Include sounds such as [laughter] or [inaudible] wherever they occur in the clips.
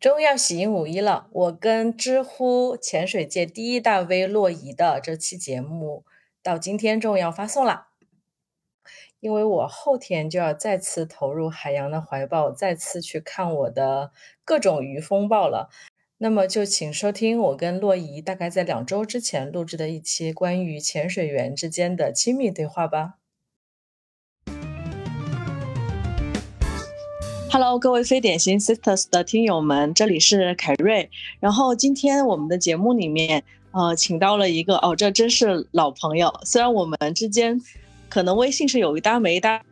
终于要喜迎五一了，我跟知乎潜水界第一大 V 洛仪的这期节目到今天终于要发送了，因为我后天就要再次投入海洋的怀抱，再次去看我的各种鱼风暴了。那么就请收听我跟洛仪大概在两周之前录制的一期关于潜水员之间的亲密对话吧。Hello，各位非典型 Sisters 的听友们，这里是凯瑞。然后今天我们的节目里面，呃，请到了一个哦，这真是老朋友。虽然我们之间可能微信是有一搭没一搭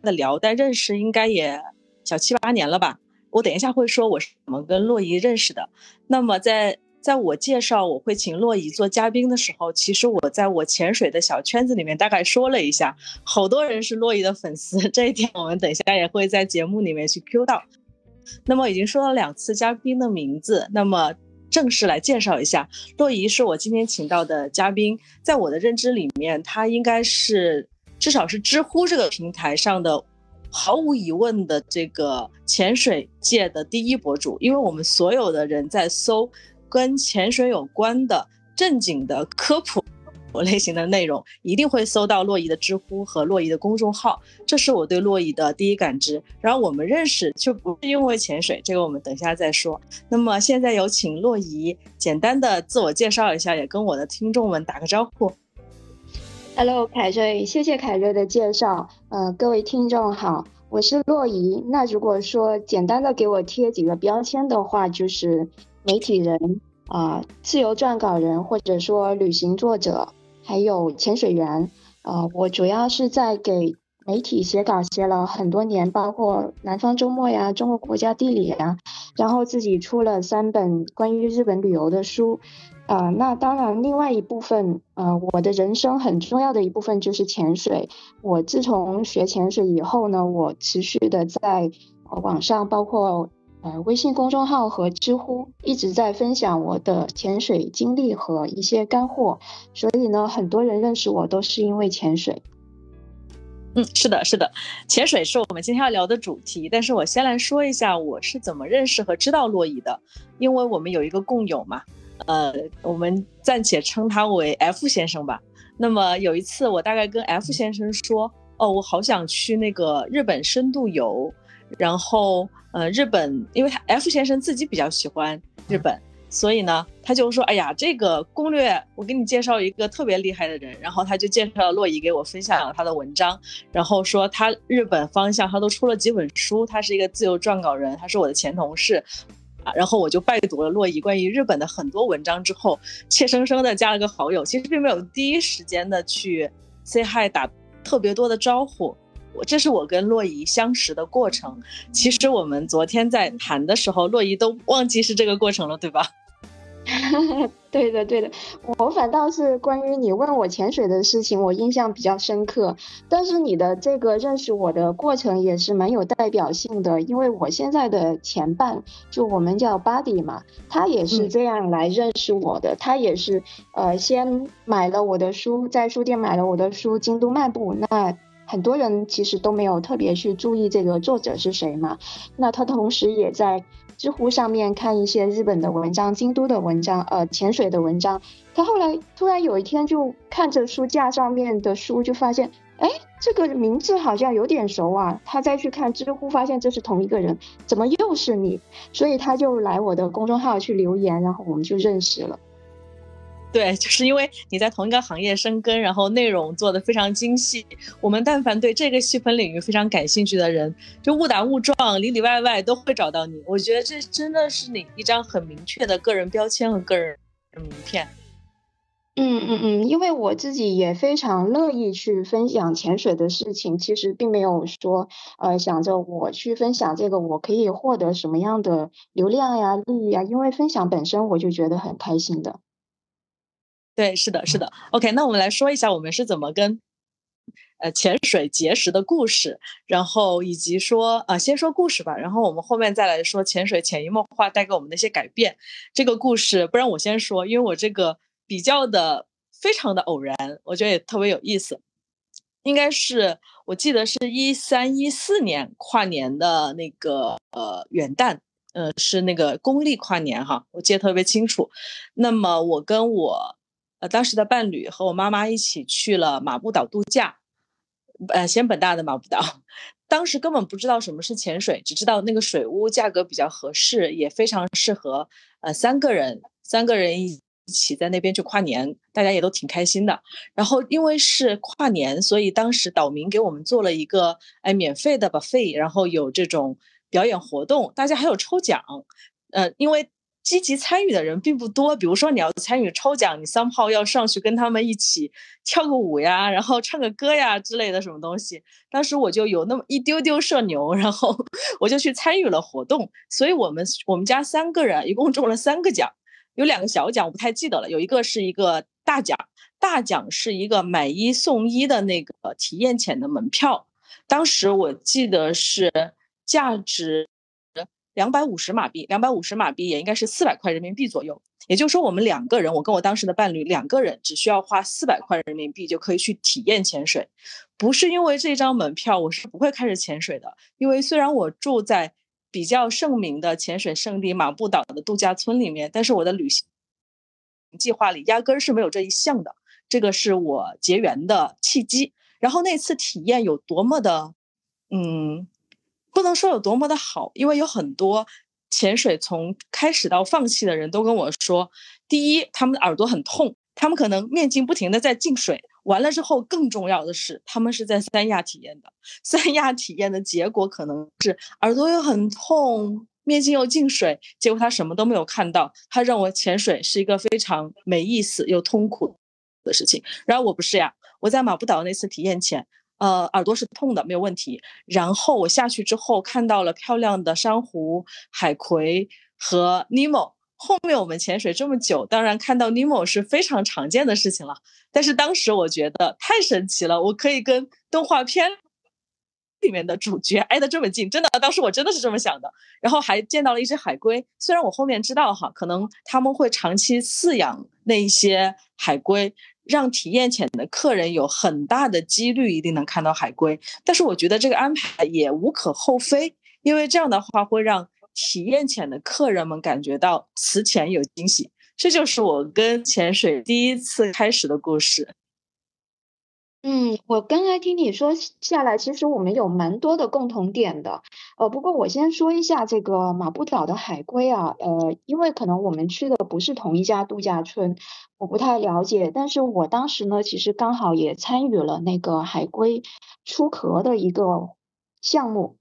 的聊，但认识应该也小七八年了吧。我等一下会说我是怎么跟洛伊认识的。那么在在我介绍我会请洛伊做嘉宾的时候，其实我在我潜水的小圈子里面大概说了一下，好多人是洛伊的粉丝，[laughs] 这一点我们等一下也会在节目里面去 Q 到。那么已经说了两次嘉宾的名字，那么正式来介绍一下，洛伊是我今天请到的嘉宾，在我的认知里面，他应该是至少是知乎这个平台上的毫无疑问的这个潜水界的第一博主，因为我们所有的人在搜。跟潜水有关的正经的科普类型的内容，一定会搜到洛伊的知乎和洛伊的公众号，这是我对洛伊的第一感知。然后我们认识就不是因为潜水，这个我们等下再说。那么现在有请洛伊简单的自我介绍一下，也跟我的听众们打个招呼。Hello，凯瑞，谢谢凯瑞的介绍。呃，各位听众好，我是洛伊。那如果说简单的给我贴几个标签的话，就是。媒体人啊，自由撰稿人，或者说旅行作者，还有潜水员啊，我主要是在给媒体写稿，写了很多年，包括《南方周末》呀，《中国国家地理》呀，然后自己出了三本关于日本旅游的书啊。那当然，另外一部分呃，我的人生很重要的一部分就是潜水。我自从学潜水以后呢，我持续的在网上，包括。呃，微信公众号和知乎一直在分享我的潜水经历和一些干货，所以呢，很多人认识我都是因为潜水。嗯，是的，是的，潜水是我们今天要聊的主题。但是我先来说一下我是怎么认识和知道洛伊的，因为我们有一个共友嘛，呃，我们暂且称他为 F 先生吧。那么有一次，我大概跟 F 先生说，哦，我好想去那个日本深度游。然后，呃，日本，因为他 F 先生自己比较喜欢日本，所以呢，他就说，哎呀，这个攻略我给你介绍一个特别厉害的人。然后他就介绍了洛伊给我分享了他的文章，然后说他日本方向他都出了几本书，他是一个自由撰稿人，他是我的前同事，啊，然后我就拜读了洛伊关于日本的很多文章之后，怯生生的加了个好友，其实并没有第一时间的去 say hi 打特别多的招呼。我这是我跟洛伊相识的过程。其实我们昨天在谈的时候，洛伊都忘记是这个过程了，对吧？[laughs] 对的，对的。我反倒是关于你问我潜水的事情，我印象比较深刻。但是你的这个认识我的过程也是蛮有代表性的，因为我现在的前伴，就我们叫 Buddy 嘛，他也是这样来认识我的。他也是呃，先买了我的书，在书店买了我的书《京都漫步》。那很多人其实都没有特别去注意这个作者是谁嘛，那他同时也在知乎上面看一些日本的文章、京都的文章、呃潜水的文章。他后来突然有一天就看着书架上面的书，就发现，哎，这个名字好像有点熟啊。他再去看知乎，发现这是同一个人，怎么又是你？所以他就来我的公众号去留言，然后我们就认识了。对，就是因为你在同一个行业生根，然后内容做的非常精细。我们但凡对这个细分领域非常感兴趣的人，就误打误撞，里里外外都会找到你。我觉得这真的是你一张很明确的个人标签和个人名片。嗯嗯嗯，因为我自己也非常乐意去分享潜水的事情，其实并没有说呃想着我去分享这个我可以获得什么样的流量呀、利益呀，因为分享本身我就觉得很开心的。对，是的，是的。OK，那我们来说一下我们是怎么跟呃潜水结识的故事，然后以及说啊，先说故事吧，然后我们后面再来说潜水潜移默化带给我们的一些改变。这个故事，不然我先说，因为我这个比较的非常的偶然，我觉得也特别有意思。应该是我记得是一三一四年跨年的那个呃元旦，呃，是那个公历跨年哈，我记得特别清楚。那么我跟我呃当时的伴侣和我妈妈一起去了马步岛度假，呃，仙本大的马步岛。当时根本不知道什么是潜水，只知道那个水屋价格比较合适，也非常适合呃三个人三个人一起在那边去跨年，大家也都挺开心的。然后因为是跨年，所以当时岛民给我们做了一个哎免费的 buffet，然后有这种表演活动，大家还有抽奖，呃，因为。积极参与的人并不多，比如说你要参与抽奖，你三炮要上去跟他们一起跳个舞呀，然后唱个歌呀之类的什么东西。当时我就有那么一丢丢社牛，然后 [laughs] 我就去参与了活动。所以我们我们家三个人一共中了三个奖，有两个小奖我不太记得了，有一个是一个大奖，大奖是一个买一送一的那个体验潜的门票，当时我记得是价值。两百五十马币，两百五十马币也应该是四百块人民币左右。也就是说，我们两个人，我跟我当时的伴侣两个人，只需要花四百块人民币就可以去体验潜水。不是因为这张门票，我是不会开始潜水的。因为虽然我住在比较盛名的潜水圣地马布岛的度假村里面，但是我的旅行计划里压根儿是没有这一项的。这个是我结缘的契机。然后那次体验有多么的，嗯。不能说有多么的好，因为有很多潜水从开始到放弃的人都跟我说，第一，他们的耳朵很痛，他们可能面镜不停的在进水，完了之后更重要的是，他们是在三亚体验的，三亚体验的结果可能是耳朵又很痛，面镜又进水，结果他什么都没有看到，他认为潜水是一个非常没意思又痛苦的事情。然后我不是呀，我在马布岛那次体验前。呃，耳朵是痛的，没有问题。然后我下去之后看到了漂亮的珊瑚、海葵和尼莫。后面我们潜水这么久，当然看到尼莫是非常常见的事情了。但是当时我觉得太神奇了，我可以跟动画片里面的主角挨得这么近，真的，当时我真的是这么想的。然后还见到了一只海龟，虽然我后面知道哈，可能他们会长期饲养那一些海龟。让体验潜的客人有很大的几率一定能看到海龟，但是我觉得这个安排也无可厚非，因为这样的话会让体验潜的客人们感觉到此前有惊喜。这就是我跟潜水第一次开始的故事。嗯，我刚才听你说下来，其实我们有蛮多的共同点的。呃，不过我先说一下这个马步岛的海龟啊，呃，因为可能我们去的不是同一家度假村，我不太了解。但是我当时呢，其实刚好也参与了那个海龟出壳的一个项目。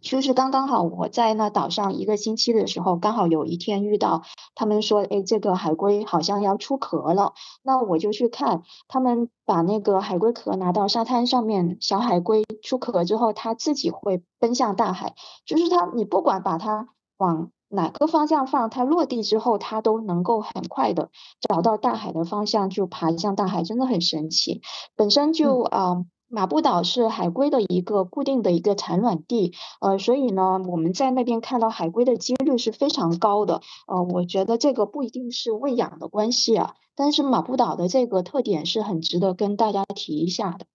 就是刚刚好，我在那岛上一个星期的时候，刚好有一天遇到他们说，哎，这个海龟好像要出壳了。那我就去看，他们把那个海龟壳拿到沙滩上面，小海龟出壳之后，它自己会奔向大海。就是它，你不管把它往哪个方向放，它落地之后，它都能够很快的找到大海的方向，就爬向大海，真的很神奇。本身就啊。马布岛是海龟的一个固定的一个产卵地，呃，所以呢，我们在那边看到海龟的几率是非常高的。呃，我觉得这个不一定是喂养的关系啊，但是马布岛的这个特点是很值得跟大家提一下的。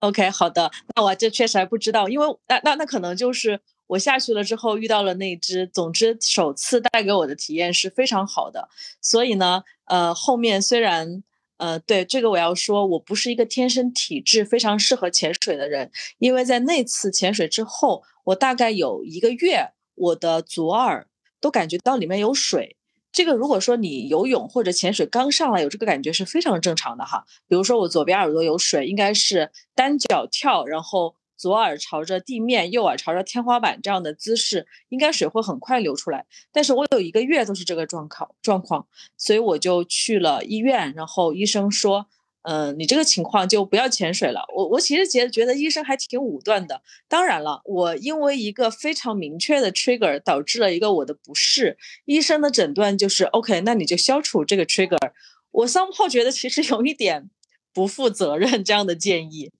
OK，好的，那我这确实还不知道，因为那那那可能就是我下去了之后遇到了那只，总之首次带给我的体验是非常好的，所以呢，呃，后面虽然。呃，对这个我要说，我不是一个天生体质非常适合潜水的人，因为在那次潜水之后，我大概有一个月，我的左耳都感觉到里面有水。这个如果说你游泳或者潜水刚上来有这个感觉是非常正常的哈。比如说我左边耳朵有水，应该是单脚跳，然后。左耳朝着地面，右耳朝着天花板，这样的姿势，应该水会很快流出来。但是我有一个月都是这个状况状况，所以我就去了医院，然后医生说，嗯，你这个情况就不要潜水了。我我其实觉得觉得医生还挺武断的。当然了，我因为一个非常明确的 trigger 导致了一个我的不适，医生的诊断就是 OK，那你就消除这个 trigger。我 somehow 觉得其实有一点不负责任这样的建议。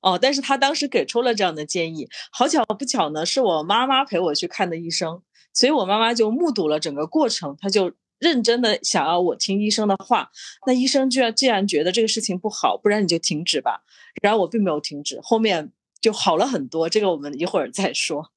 哦，但是他当时给出了这样的建议，好巧不巧呢，是我妈妈陪我去看的医生，所以我妈妈就目睹了整个过程，她就认真的想要我听医生的话。那医生居然既然觉得这个事情不好，不然你就停止吧。然后我并没有停止，后面就好了很多，这个我们一会儿再说。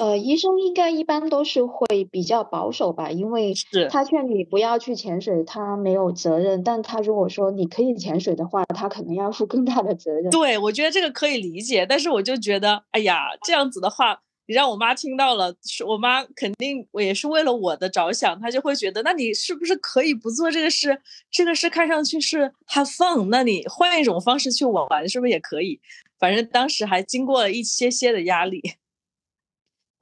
呃，医生应该一般都是会比较保守吧，因为他劝你不要去潜水，他没有责任；但他如果说你可以潜水的话，他可能要负更大的责任。对，我觉得这个可以理解，但是我就觉得，哎呀，这样子的话，你让我妈听到了，我妈肯定我也是为了我的着想，她就会觉得，那你是不是可以不做这个事？这个事看上去是 have fun，那你换一种方式去玩，是不是也可以？反正当时还经过了一些些的压力。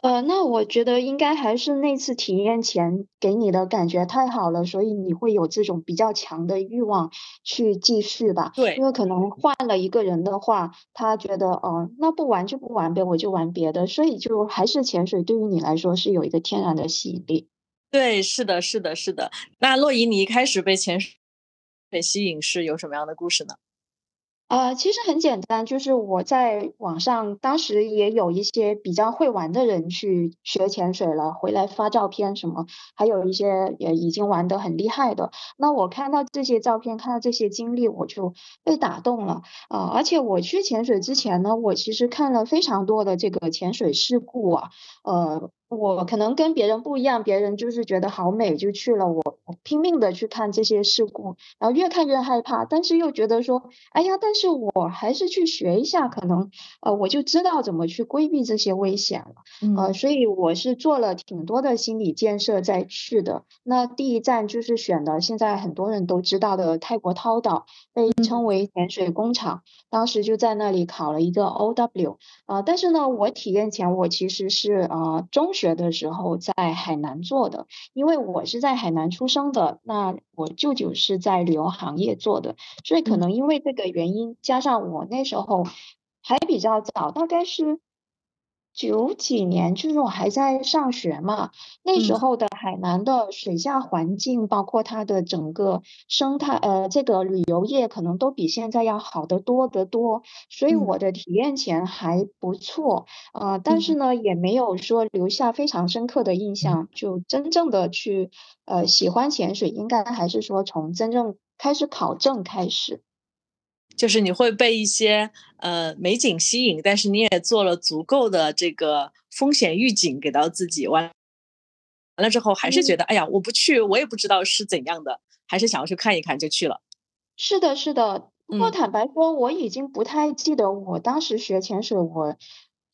呃，那我觉得应该还是那次体验前给你的感觉太好了，所以你会有这种比较强的欲望去继续吧？对，因为可能换了一个人的话，他觉得，哦，那不玩就不玩呗，我就玩别的，所以就还是潜水对于你来说是有一个天然的吸引力。对，是的，是的，是的。那洛伊，你一开始被潜水吸引是有什么样的故事呢？呃，其实很简单，就是我在网上当时也有一些比较会玩的人去学潜水了，回来发照片什么，还有一些也已经玩得很厉害的。那我看到这些照片，看到这些经历，我就被打动了啊！而且我去潜水之前呢，我其实看了非常多的这个潜水事故啊，呃。我可能跟别人不一样，别人就是觉得好美就去了，我我拼命的去看这些事故，然后越看越害怕，但是又觉得说，哎呀，但是我还是去学一下，可能呃我就知道怎么去规避这些危险了，呃，所以我是做了挺多的心理建设再去的。那第一站就是选的现在很多人都知道的泰国涛岛，被称为潜水工厂，当时就在那里考了一个 O.W. 啊，但是呢，我体验前我其实是呃中学。的时候在海南做的，因为我是在海南出生的，那我舅舅是在旅游行业做的，所以可能因为这个原因，加上我那时候还比较早，大概是。九几年就是我还在上学嘛，那时候的海南的水下环境，包括它的整个生态，呃，这个旅游业可能都比现在要好得多得多，所以我的体验前还不错，呃，但是呢，也没有说留下非常深刻的印象，就真正的去呃喜欢潜水，应该还是说从真正开始考证开始。就是你会被一些呃美景吸引，但是你也做了足够的这个风险预警给到自己，完完了之后还是觉得哎呀我不去我也不知道是怎样的，还是想要去看一看就去了。是的，是的。不过坦白说，我已经不太记得我当时学潜水我。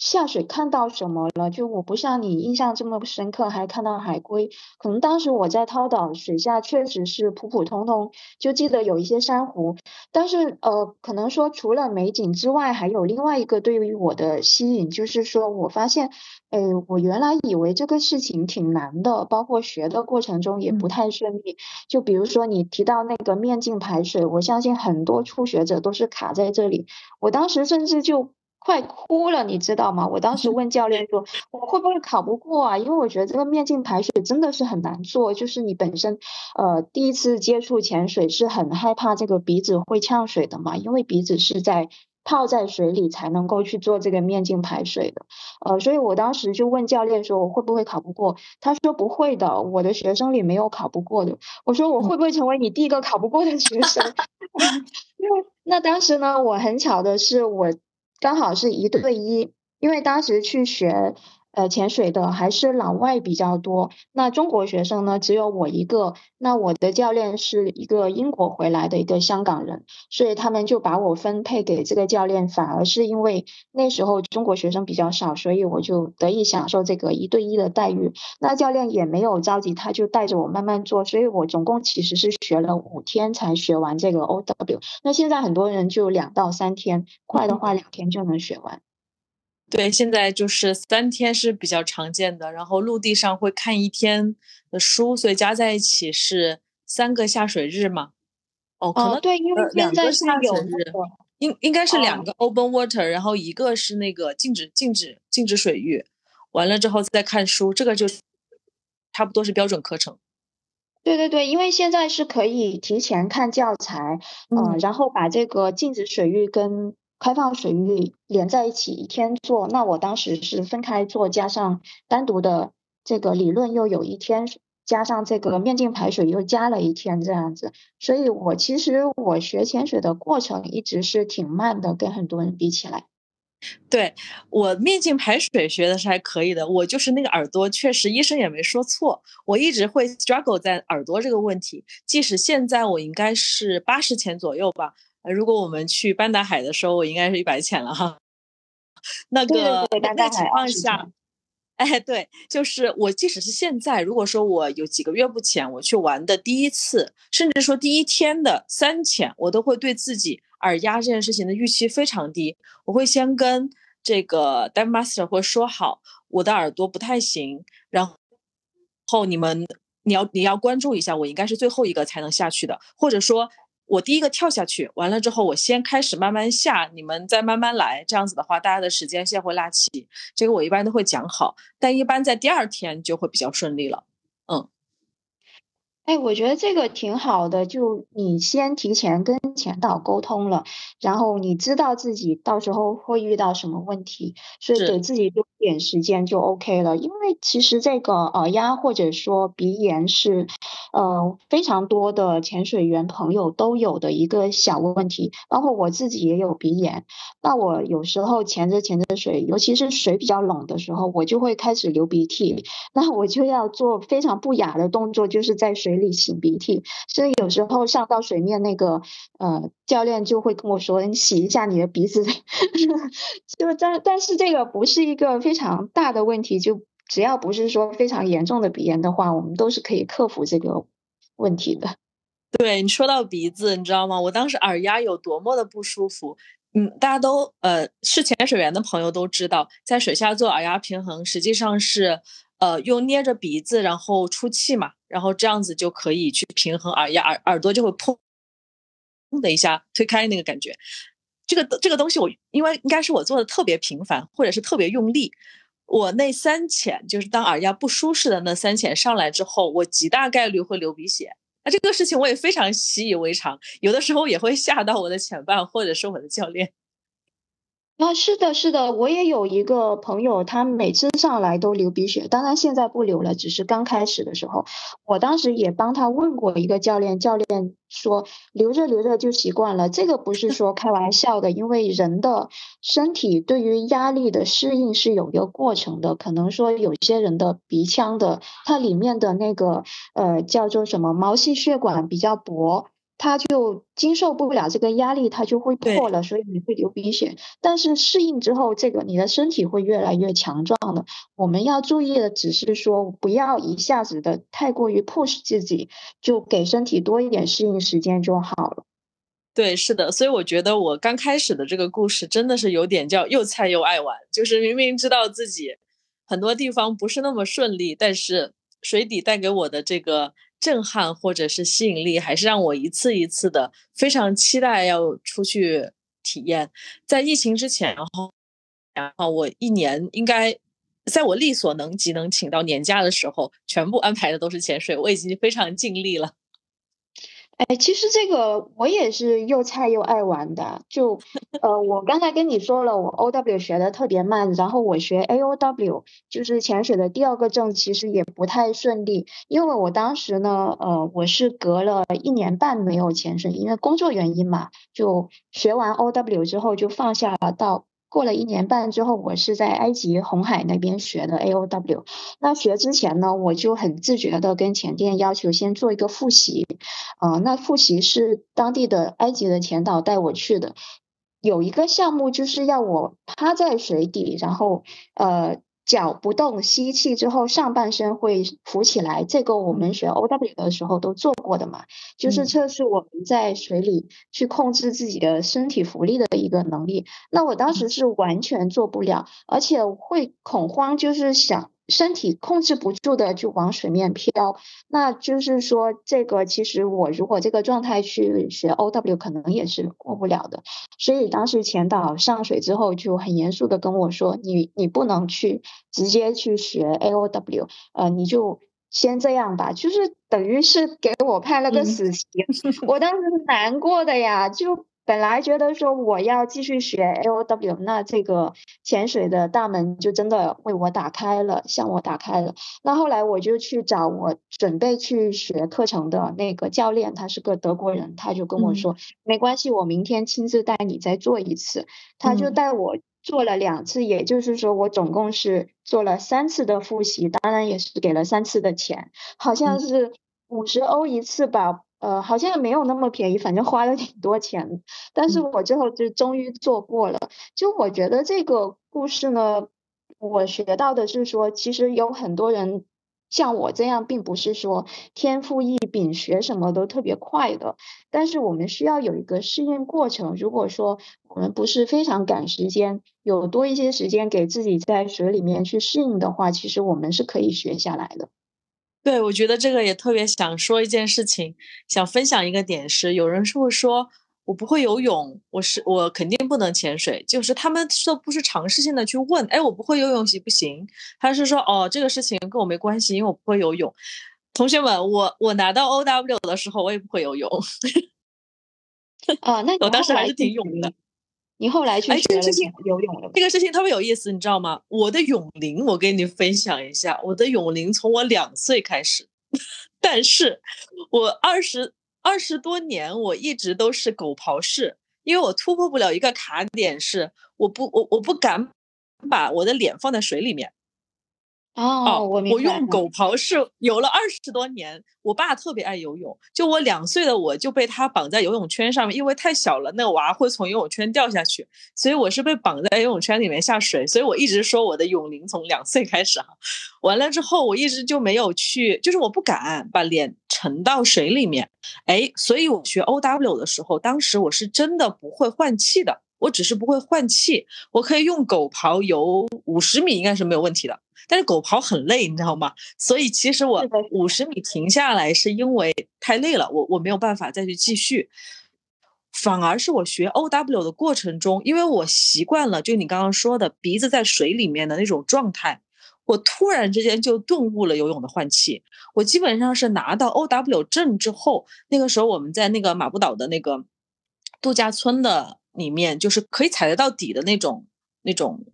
下水看到什么了？就我不像你印象这么深刻，还看到海龟。可能当时我在涛岛水下确实是普普通通，就记得有一些珊瑚。但是呃，可能说除了美景之外，还有另外一个对于我的吸引，就是说我发现，哎，我原来以为这个事情挺难的，包括学的过程中也不太顺利。就比如说你提到那个面镜排水，我相信很多初学者都是卡在这里。我当时甚至就。快哭了，你知道吗？我当时问教练说，我会不会考不过啊？因为我觉得这个面镜排水真的是很难做，就是你本身，呃，第一次接触潜水是很害怕这个鼻子会呛水的嘛，因为鼻子是在泡在水里才能够去做这个面镜排水的，呃，所以我当时就问教练说，我会不会考不过？他说不会的，我的学生里没有考不过的。我说我会不会成为你第一个考不过的学生？[laughs] 因为那当时呢，我很巧的是我。刚好是一对一，因为当时去学。呃，潜水的还是老外比较多。那中国学生呢，只有我一个。那我的教练是一个英国回来的一个香港人，所以他们就把我分配给这个教练。反而是因为那时候中国学生比较少，所以我就得以享受这个一对一的待遇。那教练也没有着急，他就带着我慢慢做。所以我总共其实是学了五天才学完这个 OW。那现在很多人就两到三天，快的话两天就能学完。对，现在就是三天是比较常见的，然后陆地上会看一天的书，所以加在一起是三个下水日嘛。哦，可能对，因为现在是有日，应应该是两个 open water，然后一个是那个禁止禁止禁止水域，完了之后再看书，这个就差不多是标准课程。对对对，因为现在是可以提前看教材，嗯，然后把这个禁止水域跟。开放水域连在一起一天做，那我当时是分开做，加上单独的这个理论又有一天，加上这个面镜排水又加了一天这样子，所以我其实我学潜水的过程一直是挺慢的，跟很多人比起来。对我面镜排水学的是还可以的，我就是那个耳朵，确实医生也没说错，我一直会 struggle 在耳朵这个问题，即使现在我应该是八十前左右吧，如果我们去班达海的时候，我应该是一百潜了哈。那个那情况下，哎，对，就是我即使是现在，如果说我有几个月不潜我去玩的第一次，甚至说第一天的三潜，我都会对自己。耳压这件事情的预期非常低，我会先跟这个 dive master 会说好，我的耳朵不太行，然后你们你要你要关注一下，我应该是最后一个才能下去的，或者说我第一个跳下去，完了之后我先开始慢慢下，你们再慢慢来，这样子的话大家的时间线会拉齐，这个我一般都会讲好，但一般在第二天就会比较顺利了，哎，我觉得这个挺好的，就你先提前跟前导沟通了，然后你知道自己到时候会遇到什么问题，所以给自己多点时间就 OK 了。因为其实这个耳压或者说鼻炎是，呃，非常多的潜水员朋友都有的一个小问题，包括我自己也有鼻炎。那我有时候潜着潜着水，尤其是水比较冷的时候，我就会开始流鼻涕，[laughs] 那我就要做非常不雅的动作，就是在水。里擤鼻涕，所以有时候上到水面，那个呃教练就会跟我说：“你洗一下你的鼻子。[laughs] ”就但但是这个不是一个非常大的问题，就只要不是说非常严重的鼻炎的话，我们都是可以克服这个问题的。对你说到鼻子，你知道吗？我当时耳压有多么的不舒服。嗯，大家都呃是潜水员的朋友都知道，在水下做耳压平衡，实际上是。呃，用捏着鼻子，然后出气嘛，然后这样子就可以去平衡耳压，耳耳朵就会砰砰的一下推开那个感觉。这个这个东西我因为应该是我做的特别频繁，或者是特别用力。我那三潜就是当耳压不舒适的那三潜上来之后，我极大概率会流鼻血。那这个事情我也非常习以为常，有的时候也会吓到我的潜伴或者是我的教练。啊，是的，是的，我也有一个朋友，他每次上来都流鼻血，当然现在不流了，只是刚开始的时候，我当时也帮他问过一个教练，教练说流着流着就习惯了，这个不是说开玩笑的，因为人的身体对于压力的适应是有一个过程的，可能说有些人的鼻腔的它里面的那个呃叫做什么毛细血管比较薄。他就经受不了这个压力，他就会破了，所以你会流鼻血。但是适应之后，这个你的身体会越来越强壮的。我们要注意的只是说，不要一下子的太过于 push 自己，就给身体多一点适应时间就好了。对，是的，所以我觉得我刚开始的这个故事真的是有点叫又菜又爱玩，就是明明知道自己很多地方不是那么顺利，但是水底带给我的这个。震撼或者是吸引力，还是让我一次一次的非常期待要出去体验。在疫情之前，然后，然后我一年应该在我力所能及能请到年假的时候，全部安排的都是潜水，我已经非常尽力了。哎，其实这个我也是又菜又爱玩的。就呃，我刚才跟你说了，我 O W 学的特别慢，然后我学 A O W，就是潜水的第二个证，其实也不太顺利。因为我当时呢，呃，我是隔了一年半没有潜水，因为工作原因嘛，就学完 O W 之后就放下了到。过了一年半之后，我是在埃及红海那边学的 A O W。那学之前呢，我就很自觉的跟前店要求先做一个复习。啊，那复习是当地的埃及的前导带我去的，有一个项目就是要我趴在水底，然后呃。脚不动，吸气之后上半身会浮起来。这个我们学 O W 的时候都做过的嘛，就是测试我们在水里去控制自己的身体浮力的一个能力。那我当时是完全做不了，而且会恐慌，就是想。身体控制不住的就往水面飘，那就是说，这个其实我如果这个状态去学 O W，可能也是过不了的。所以当时前导上水之后就很严肃的跟我说：“你你不能去直接去学 A O W，呃，你就先这样吧。”就是等于是给我判了个死刑。[laughs] 我当时是难过的呀，就。本来觉得说我要继续学 A O W，那这个潜水的大门就真的为我打开了，向我打开了。那后来我就去找我准备去学课程的那个教练，他是个德国人，他就跟我说没关系，我明天亲自带你再做一次。他就带我做了两次，也就是说我总共是做了三次的复习，当然也是给了三次的钱，好像是五十欧一次吧，呃，好像也没有那么便宜，反正花了挺多钱。但是我最后就终于做过了。就我觉得这个故事呢，我学到的是说，其实有很多人。像我这样，并不是说天赋异禀，学什么都特别快的。但是我们需要有一个适应过程。如果说我们不是非常赶时间，有多一些时间给自己在水里面去适应的话，其实我们是可以学下来的。对，我觉得这个也特别想说一件事情，想分享一个点是，有人是会说。我不会游泳，我是我肯定不能潜水。就是他们都不是尝试性的去问，哎，我不会游泳行不行？他是说，哦，这个事情跟我没关系，因为我不会游泳。同学们，我我拿到 O W 的时候，我也不会游泳。啊，那 [laughs] 我当时还是挺勇的。你后来去学了游泳了？这个事情特别有意思，你知道吗？我的泳龄，我跟你分享一下，我的泳龄从我两岁开始，[laughs] 但是我二十。二十多年，我一直都是狗刨式，因为我突破不了一个卡点，是我不我我不敢把我的脸放在水里面。哦，我我用狗刨式游了二十多年。我爸特别爱游泳，就我两岁的我就被他绑在游泳圈上面，因为太小了，那个娃会从游泳圈掉下去，所以我是被绑在游泳圈里面下水。所以我一直说我的泳龄从两岁开始哈。完了之后，我一直就没有去，就是我不敢把脸沉到水里面。哎，所以我学 O W 的时候，当时我是真的不会换气的，我只是不会换气，我可以用狗刨游五十米，应该是没有问题的。但是狗刨很累，你知道吗？所以其实我五十米停下来是因为太累了，我我没有办法再去继续。反而是我学 O W 的过程中，因为我习惯了，就你刚刚说的鼻子在水里面的那种状态，我突然之间就顿悟了游泳的换气。我基本上是拿到 O W 证之后，那个时候我们在那个马布岛的那个度假村的里面，就是可以踩得到底的那种那种。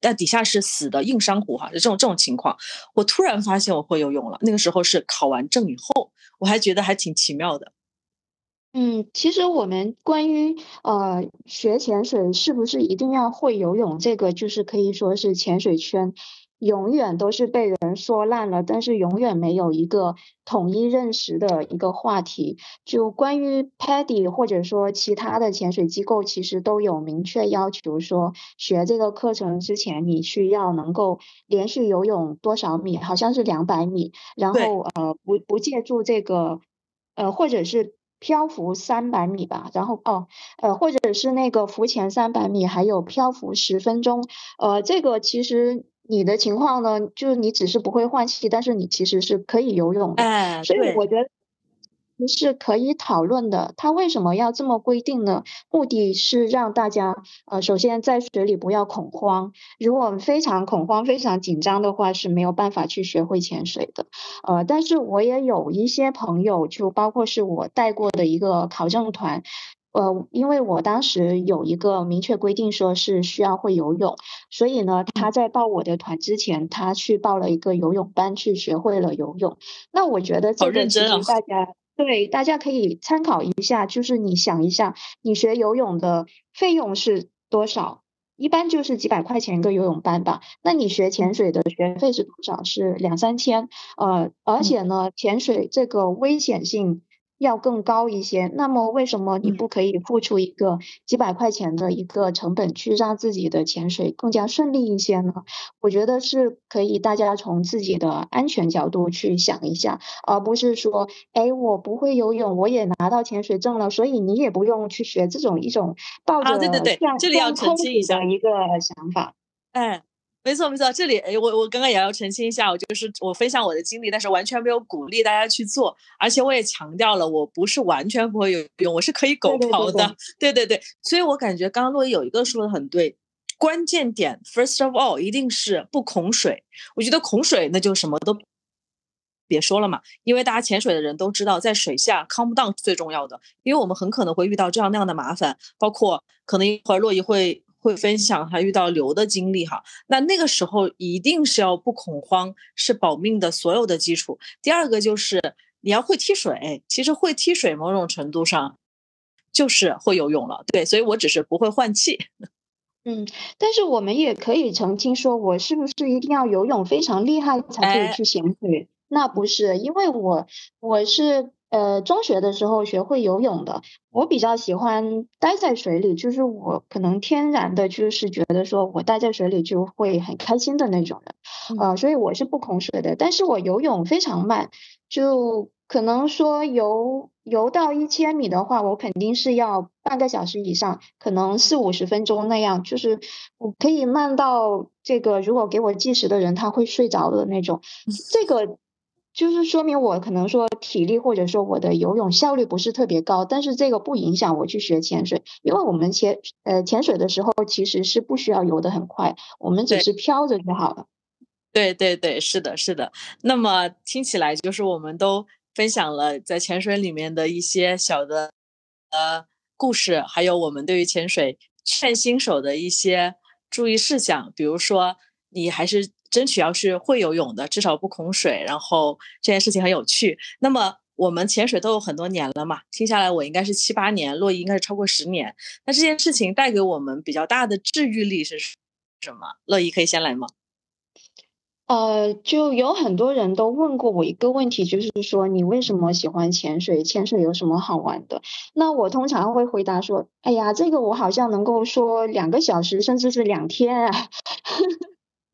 但底下是死的硬珊瑚哈，就这种这种情况，我突然发现我会游泳了。那个时候是考完证以后，我还觉得还挺奇妙的。嗯，其实我们关于呃学潜水是不是一定要会游泳，这个就是可以说是潜水圈。永远都是被人说烂了，但是永远没有一个统一认识的一个话题。就关于 PADI 或者说其他的潜水机构，其实都有明确要求说，学这个课程之前，你需要能够连续游泳多少米，好像是两百米，然后呃不不借助这个呃或者是漂浮三百米吧，然后哦呃或者是那个浮潜三百米，还有漂浮十分钟，呃这个其实。你的情况呢？就是你只是不会换气，但是你其实是可以游泳的。哎，所以我觉得是可以讨论的。他为什么要这么规定呢？目的是让大家呃，首先在水里不要恐慌。如果非常恐慌、非常紧张的话，是没有办法去学会潜水的。呃，但是我也有一些朋友，就包括是我带过的一个考证团。呃，因为我当时有一个明确规定，说是需要会游泳，所以呢，他在报我的团之前，他去报了一个游泳班，去学会了游泳。那我觉得这个其实大家对大家可以参考一下，就是你想一下，你学游泳的费用是多少？一般就是几百块钱一个游泳班吧。那你学潜水的学费是多少？是两三千。呃，而且呢，潜水这个危险性。要更高一些，那么为什么你不可以付出一个几百块钱的一个成本，去让自己的潜水更加顺利一些呢？我觉得是可以，大家从自己的安全角度去想一下，而不是说，哎，我不会游泳，我也拿到潜水证了，所以你也不用去学这种一种抱着对对对，这里要澄清一下一个想法，哎。没错没错，这里诶，我我刚刚也要澄清一下，我就是我分享我的经历，但是完全没有鼓励大家去做，而且我也强调了，我不是完全不会游泳，我是可以狗刨的，对对对，所以我感觉刚刚洛伊有一个说的很对，关键点，first of all，一定是不恐水，我觉得恐水那就什么都别说了嘛，因为大家潜水的人都知道，在水下 calm down 最重要的，因为我们很可能会遇到这样那样的麻烦，包括可能一会儿洛伊会。会分享他遇到流的经历哈，那那个时候一定是要不恐慌，是保命的所有的基础。第二个就是你要会踢水，其实会踢水某种程度上就是会游泳了，对，所以我只是不会换气。嗯，但是我们也可以澄清说，我是不是一定要游泳非常厉害才可以去潜水？那不是，因为我我是呃中学的时候学会游泳的，我比较喜欢待在水里，就是我可能天然的就是觉得说我待在水里就会很开心的那种人，呃，所以我是不恐水的，但是我游泳非常慢，就。可能说游游到一千米的话，我肯定是要半个小时以上，可能四五十分钟那样，就是我可以慢到这个，如果给我计时的人他会睡着的那种。这个就是说明我可能说体力或者说我的游泳效率不是特别高，但是这个不影响我去学潜水，因为我们潜呃潜水的时候其实是不需要游得很快，我们只是飘着就好了。对对对，是的，是的。那么听起来就是我们都。分享了在潜水里面的一些小的呃故事，还有我们对于潜水劝新手的一些注意事项。比如说，你还是争取要是会游泳的，至少不恐水。然后这件事情很有趣。那么我们潜水都有很多年了嘛，听下来我应该是七八年，洛伊应该是超过十年。那这件事情带给我们比较大的治愈力是什么？乐伊可以先来吗？呃，就有很多人都问过我一个问题，就是说你为什么喜欢潜水？潜水有什么好玩的？那我通常会回答说，哎呀，这个我好像能够说两个小时，甚至是两天啊。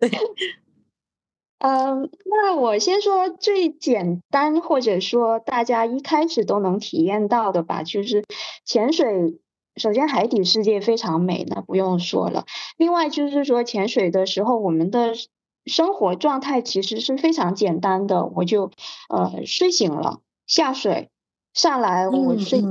[laughs] 嗯，那我先说最简单，或者说大家一开始都能体验到的吧，就是潜水。首先，海底世界非常美，那不用说了。另外就是说，潜水的时候，我们的。生活状态其实是非常简单的，我就呃睡醒了下水上来我睡觉。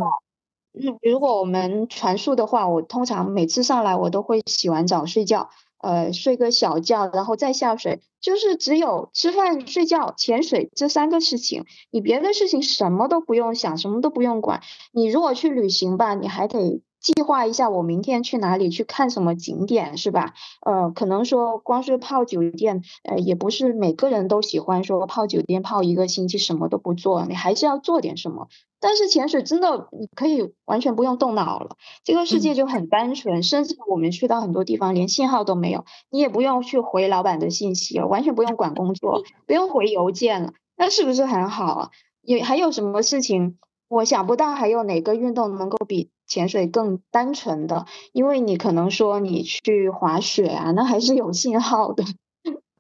嗯，如果我们传述的话，我通常每次上来我都会洗完澡睡觉，呃睡个小觉，然后再下水，就是只有吃饭、睡觉、潜水这三个事情，你别的事情什么都不用想，什么都不用管。你如果去旅行吧，你还得。计划一下，我明天去哪里去看什么景点是吧？呃，可能说光是泡酒店，呃，也不是每个人都喜欢说泡酒店泡一个星期什么都不做，你还是要做点什么。但是潜水真的你可以完全不用动脑了，这个世界就很单纯，甚至我们去到很多地方连信号都没有，你也不用去回老板的信息了，完全不用管工作，不用回邮件了，那是不是很好啊？有还有什么事情？我想不到还有哪个运动能够比。潜水更单纯的，因为你可能说你去滑雪啊，那还是有信号的。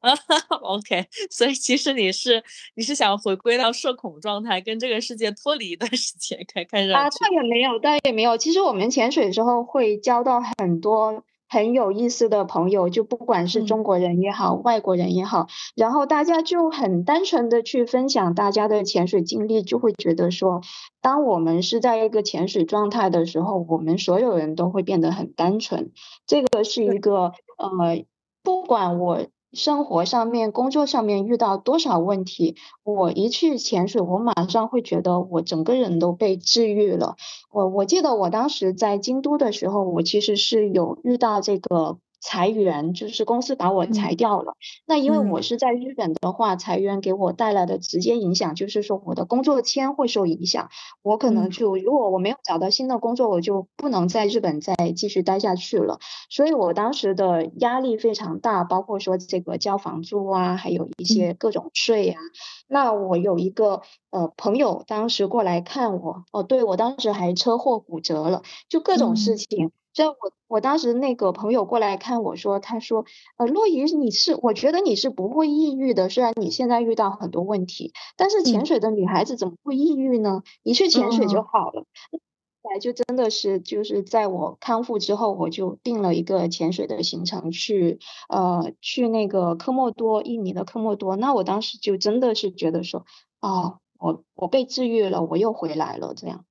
[laughs] OK，所以其实你是你是想回归到社恐状态，跟这个世界脱离一段时间，看看上啊，倒也没有，倒也没有。其实我们潜水之后会交到很多。很有意思的朋友，就不管是中国人也好，外国人也好，然后大家就很单纯的去分享大家的潜水经历，就会觉得说，当我们是在一个潜水状态的时候，我们所有人都会变得很单纯。这个是一个呃，不管我。生活上面、工作上面遇到多少问题，我一去潜水，我马上会觉得我整个人都被治愈了。我我记得我当时在京都的时候，我其实是有遇到这个。裁员就是公司把我裁掉了。那因为我是在日本的话，裁员给我带来的直接影响就是说我的工作签会受影响。我可能就如果我没有找到新的工作，我就不能在日本再继续待下去了。所以我当时的压力非常大，包括说这个交房租啊，还有一些各种税啊。那我有一个呃朋友当时过来看我，哦，对我当时还车祸骨折了，就各种事情。所以我我当时那个朋友过来看我说，他说，呃，洛伊，你是，我觉得你是不会抑郁的，虽然你现在遇到很多问题，但是潜水的女孩子怎么会抑郁呢？你去潜水就好了。后来就真的是，就是在我康复之后，我就定了一个潜水的行程，去呃去那个科莫多，印尼的科莫多。那我当时就真的是觉得说，哦，我我被治愈了，我又回来了，这样。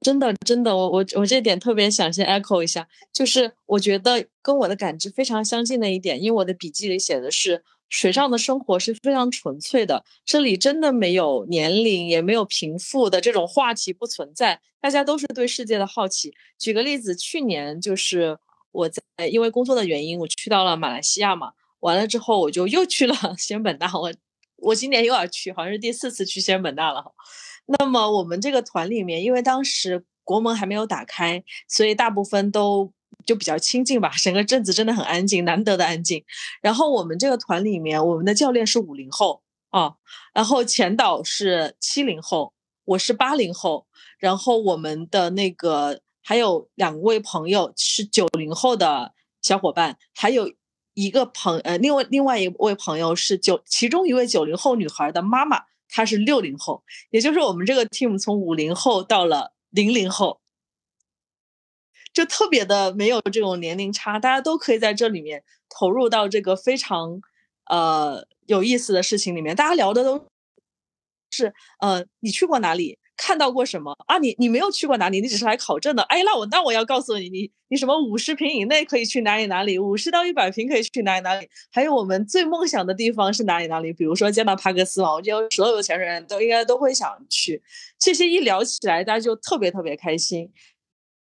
真的，真的，我我我这点特别想先 echo 一下，就是我觉得跟我的感知非常相近的一点，因为我的笔记里写的是水上的生活是非常纯粹的，这里真的没有年龄，也没有贫富的这种话题不存在，大家都是对世界的好奇。举个例子，去年就是我在因为工作的原因，我去到了马来西亚嘛，完了之后我就又去了 [laughs] 仙本那，我我今年又要去，好像是第四次去仙本那了。那么我们这个团里面，因为当时国门还没有打开，所以大部分都就比较亲近吧，整个镇子真的很安静，难得的安静。然后我们这个团里面，我们的教练是五零后啊，然后前导是七零后，我是八零后，然后我们的那个还有两位朋友是九零后的小伙伴，还有一个朋呃，另外另外一位朋友是九，其中一位九零后女孩的妈妈，他是六零后，也就是我们这个 team 从五零后到了零零后。就特别的没有这种年龄差，大家都可以在这里面投入到这个非常呃有意思的事情里面。大家聊的都是呃，你去过哪里，看到过什么啊？你你没有去过哪里，你只是来考证的。哎，那我那我要告诉你，你你什么五十平以内可以去哪里哪里，五十到一百平可以去哪里哪里。还有我们最梦想的地方是哪里哪里？比如说加拿大帕克斯嘛，我觉得所有的潜水员都应该都会想去。这些一聊起来，大家就特别特别开心。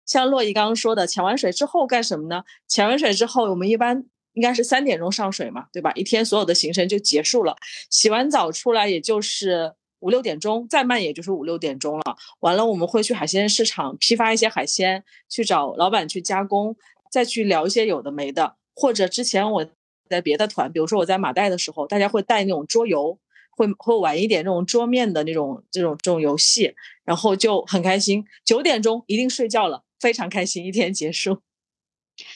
像洛伊刚刚说的，潜完水之后干什么呢？潜完水之后，我们一般应该是三点钟上水嘛，对吧？一天所有的行程就结束了。洗完澡出来，也就是五六点钟，再慢也就是五六点钟了。完了，我们会去海鲜市场批发一些海鲜，去找老板去加工，再去聊一些有的没的。或者之前我在别的团，比如说我在马代的时候，大家会带那种桌游，会会玩一点那种桌面的那种这种这种游戏，然后就很开心。九点钟一定睡觉了。非常开心，一天结束。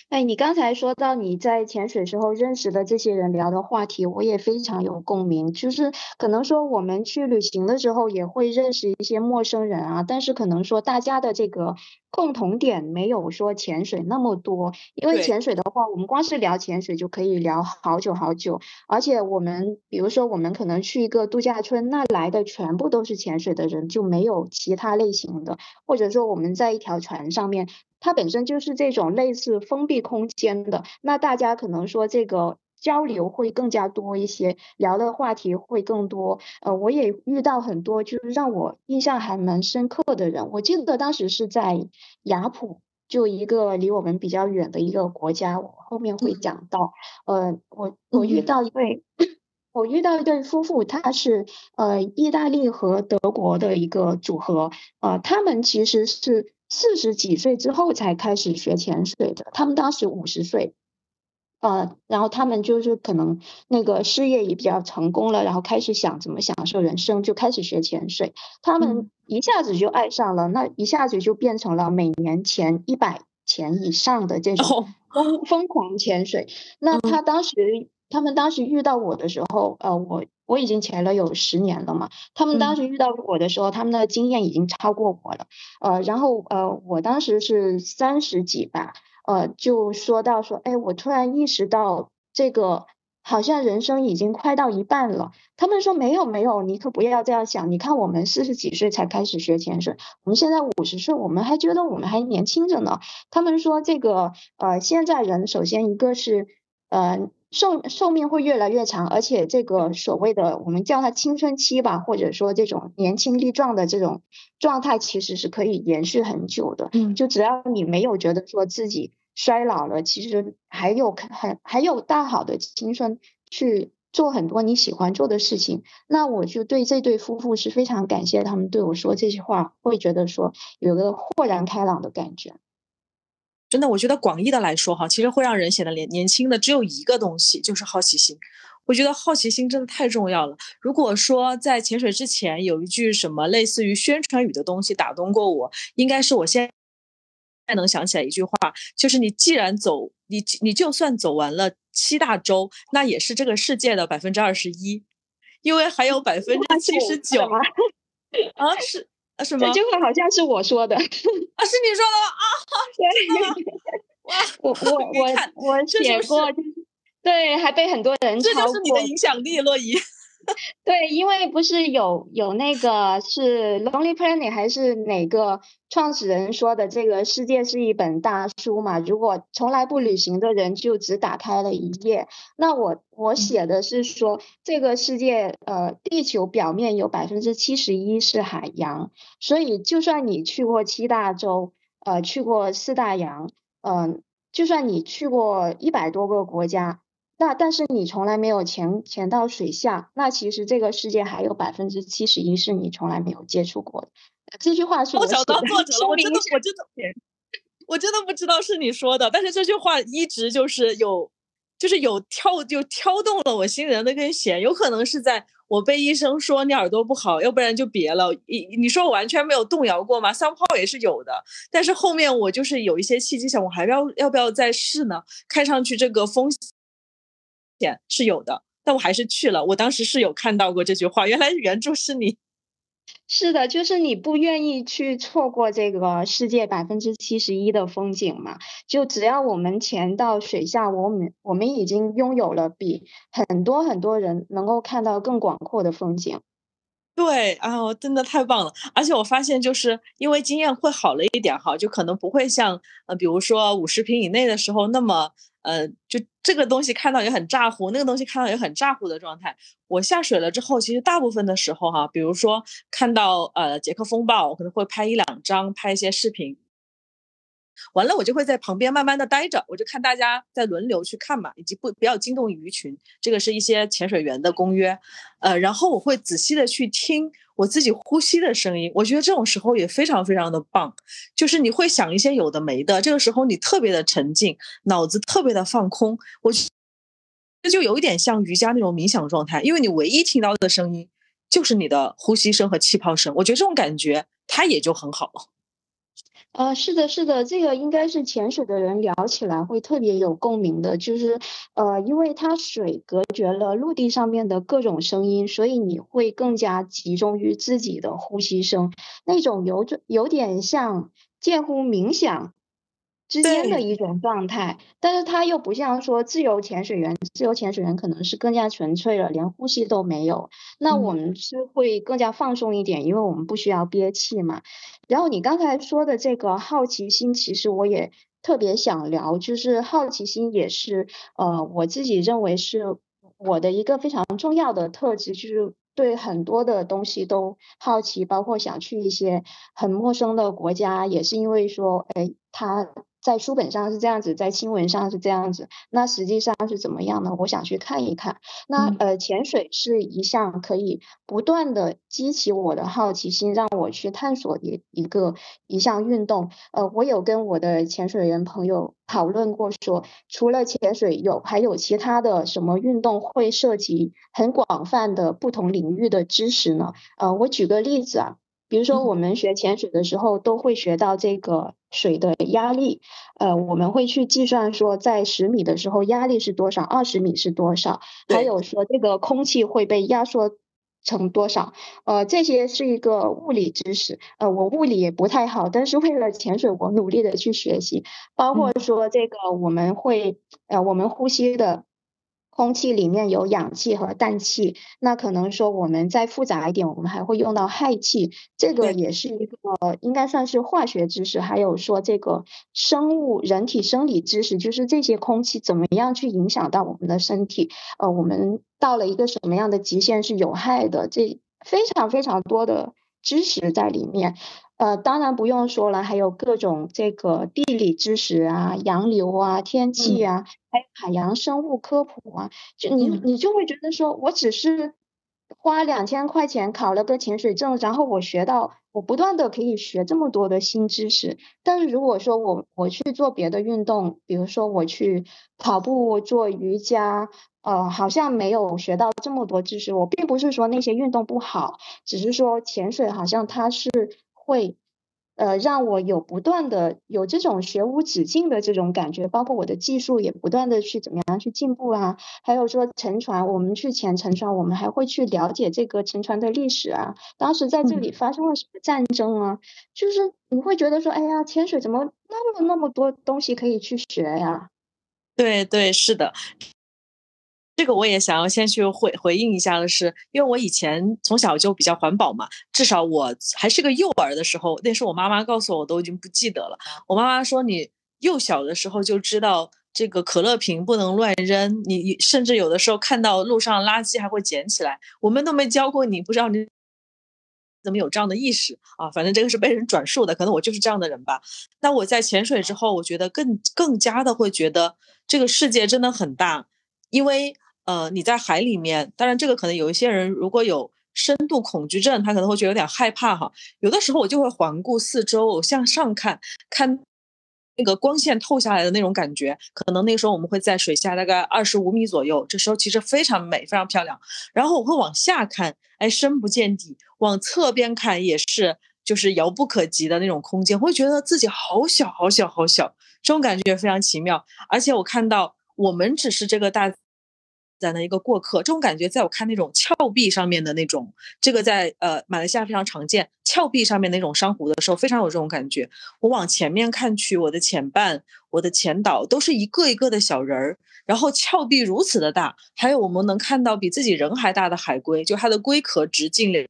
哎，你刚才说到你在潜水时候认识的这些人聊的话题，我也非常有共鸣。就是可能说我们去旅行的时候也会认识一些陌生人啊，但是可能说大家的这个共同点没有说潜水那么多。因为潜水的话，我们光是聊潜水就可以聊好久好久。而且我们比如说我们可能去一个度假村，那来的全部都是潜水的人，就没有其他类型的。或者说我们在一条船上面。它本身就是这种类似封闭空间的，那大家可能说这个交流会更加多一些，聊的话题会更多。呃，我也遇到很多就是让我印象还蛮深刻的人。我记得当时是在雅普，就一个离我们比较远的一个国家，我后面会讲到。呃，我我遇到一对，我遇到一对夫妇，他是呃意大利和德国的一个组合，呃，他们其实是。四十几岁之后才开始学潜水的，他们当时五十岁，呃，然后他们就是可能那个事业也比较成功了，然后开始想怎么享受人生，就开始学潜水。他们一下子就爱上了，那一下子就变成了每年潜一百潜以上的这种疯疯狂潜水。那他当时，他们当时遇到我的时候，呃，我。我已经潜了有十年了嘛，他们当时遇到我的时候，他们的经验已经超过我了，呃，然后呃，我当时是三十几吧，呃，就说到说，哎，我突然意识到这个好像人生已经快到一半了。他们说没有没有，你可不要这样想，你看我们四十几岁才开始学潜水，我们现在五十岁，我们还觉得我们还年轻着呢。他们说这个呃，现在人首先一个是呃。寿寿命会越来越长，而且这个所谓的我们叫它青春期吧，或者说这种年轻力壮的这种状态，其实是可以延续很久的。嗯，就只要你没有觉得说自己衰老了，其实还有很还有大好的青春去做很多你喜欢做的事情。那我就对这对夫妇是非常感谢，他们对我说这些话，会觉得说有个豁然开朗的感觉。真的，我觉得广义的来说，哈，其实会让人显得年年轻的只有一个东西，就是好奇心。我觉得好奇心真的太重要了。如果说在潜水之前有一句什么类似于宣传语的东西打动过我，应该是我现在能想起来一句话，就是你既然走，你你就算走完了七大洲，那也是这个世界的百分之二十一，因为还有百分之七十九啊是。啊，什么？这句话好像是我说的，[laughs] 啊，是你说的吗？啊，[laughs] 哇，我我我我写过，对，还被很多人这就是你的影响力，洛伊。对，因为不是有有那个是 Lonely Planet 还是哪个创始人说的，这个世界是一本大书嘛？如果从来不旅行的人就只打开了一页，那我我写的是说，这个世界呃，地球表面有百分之七十一是海洋，所以就算你去过七大洲，呃，去过四大洋，嗯，就算你去过一百多个国家。那但是你从来没有潜潜到水下，那其实这个世界还有百分之七十一是你从来没有接触过的。这句话是我找到作者了，[laughs] 我真的我真的我真的不知道是你说的，但是这句话一直就是有，就是有跳就挑动了我心里的那根弦，有可能是在我被医生说你耳朵不好，要不然就别了。你你说我完全没有动摇过吗？三炮也是有的，但是后面我就是有一些契机想，我还要要不要再试呢？看上去这个风险是有的，但我还是去了。我当时是有看到过这句话，原来原著是你。是的，就是你不愿意去错过这个世界百分之七十一的风景嘛？就只要我们潜到水下，我们我们已经拥有了比很多很多人能够看到更广阔的风景。对啊，真的太棒了！而且我发现，就是因为经验会好了一点哈，就可能不会像呃，比如说五十平以内的时候那么呃，就这个东西看到也很咋呼，那个东西看到也很咋呼的状态。我下水了之后，其实大部分的时候哈，比如说看到呃杰克风暴，我可能会拍一两张，拍一些视频。完了，我就会在旁边慢慢的待着，我就看大家在轮流去看嘛，以及不不要惊动鱼群，这个是一些潜水员的公约。呃，然后我会仔细的去听我自己呼吸的声音，我觉得这种时候也非常非常的棒，就是你会想一些有的没的，这个时候你特别的沉静，脑子特别的放空，我这就有一点像瑜伽那种冥想状态，因为你唯一听到的声音就是你的呼吸声和气泡声，我觉得这种感觉它也就很好。呃，是的，是的，这个应该是潜水的人聊起来会特别有共鸣的，就是呃，因为它水隔绝了陆地上面的各种声音，所以你会更加集中于自己的呼吸声，那种有种有点像近乎冥想。之间的一种状态，但是它又不像说自由潜水员，自由潜水员可能是更加纯粹了，连呼吸都没有。那我们是会更加放松一点，因为我们不需要憋气嘛。然后你刚才说的这个好奇心，其实我也特别想聊，就是好奇心也是呃我自己认为是我的一个非常重要的特质，就是对很多的东西都好奇，包括想去一些很陌生的国家，也是因为说，哎，他。在书本上是这样子，在新闻上是这样子，那实际上是怎么样呢？我想去看一看。那呃，潜水是一项可以不断的激起我的好奇心，让我去探索的一个一项运动。呃，我有跟我的潜水员朋友讨论过，说除了潜水，有还有其他的什么运动会涉及很广泛的不同领域的知识呢？呃，我举个例子啊。比如说，我们学潜水的时候都会学到这个水的压力，呃，我们会去计算说，在十米的时候压力是多少，二十米是多少，还有说这个空气会被压缩成多少，呃，这些是一个物理知识，呃，我物理也不太好，但是为了潜水，我努力的去学习，包括说这个我们会，呃，我们呼吸的。空气里面有氧气和氮气，那可能说我们再复杂一点，我们还会用到氦气，这个也是一个应该算是化学知识。还有说这个生物人体生理知识，就是这些空气怎么样去影响到我们的身体，呃，我们到了一个什么样的极限是有害的，这非常非常多的知识在里面。呃，当然不用说了，还有各种这个地理知识啊、洋流啊、天气啊，还有海洋生物科普啊，就你你就会觉得说，我只是花两千块钱考了个潜水证，然后我学到我不断的可以学这么多的新知识。但是如果说我我去做别的运动，比如说我去跑步、做瑜伽，呃，好像没有学到这么多知识。我并不是说那些运动不好，只是说潜水好像它是。会，呃，让我有不断的有这种学无止境的这种感觉，包括我的技术也不断的去怎么样去进步啊。还有说沉船，我们去潜沉船，我们还会去了解这个沉船的历史啊，当时在这里发生了什么战争啊？就是你会觉得说，哎呀，潜水怎么那么那么多东西可以去学呀？对对，是的。这个我也想要先去回回应一下的是，因为我以前从小就比较环保嘛，至少我还是个幼儿的时候，那时候我妈妈告诉我，我都已经不记得了。我妈妈说，你幼小的时候就知道这个可乐瓶不能乱扔，你甚至有的时候看到路上垃圾还会捡起来。我们都没教过你，不知道你怎么有这样的意识啊？反正这个是被人转述的，可能我就是这样的人吧。那我在潜水之后，我觉得更更加的会觉得这个世界真的很大，因为。呃，你在海里面，当然这个可能有一些人如果有深度恐惧症，他可能会觉得有点害怕哈。有的时候我就会环顾四周，向上看看那个光线透下来的那种感觉，可能那个时候我们会在水下大概二十五米左右，这时候其实非常美，非常漂亮。然后我会往下看，哎，深不见底；往侧边看也是，就是遥不可及的那种空间，会觉得自己好小好小好小，这种感觉非常奇妙。而且我看到我们只是这个大。在的一个过客，这种感觉，在我看那种峭壁上面的那种，这个在呃马来西亚非常常见，峭壁上面那种珊瑚的时候，非常有这种感觉。我往前面看去，我的前半、我的前导都是一个一个的小人儿，然后峭壁如此的大，还有我们能看到比自己人还大的海龟，就它的龟壳直径两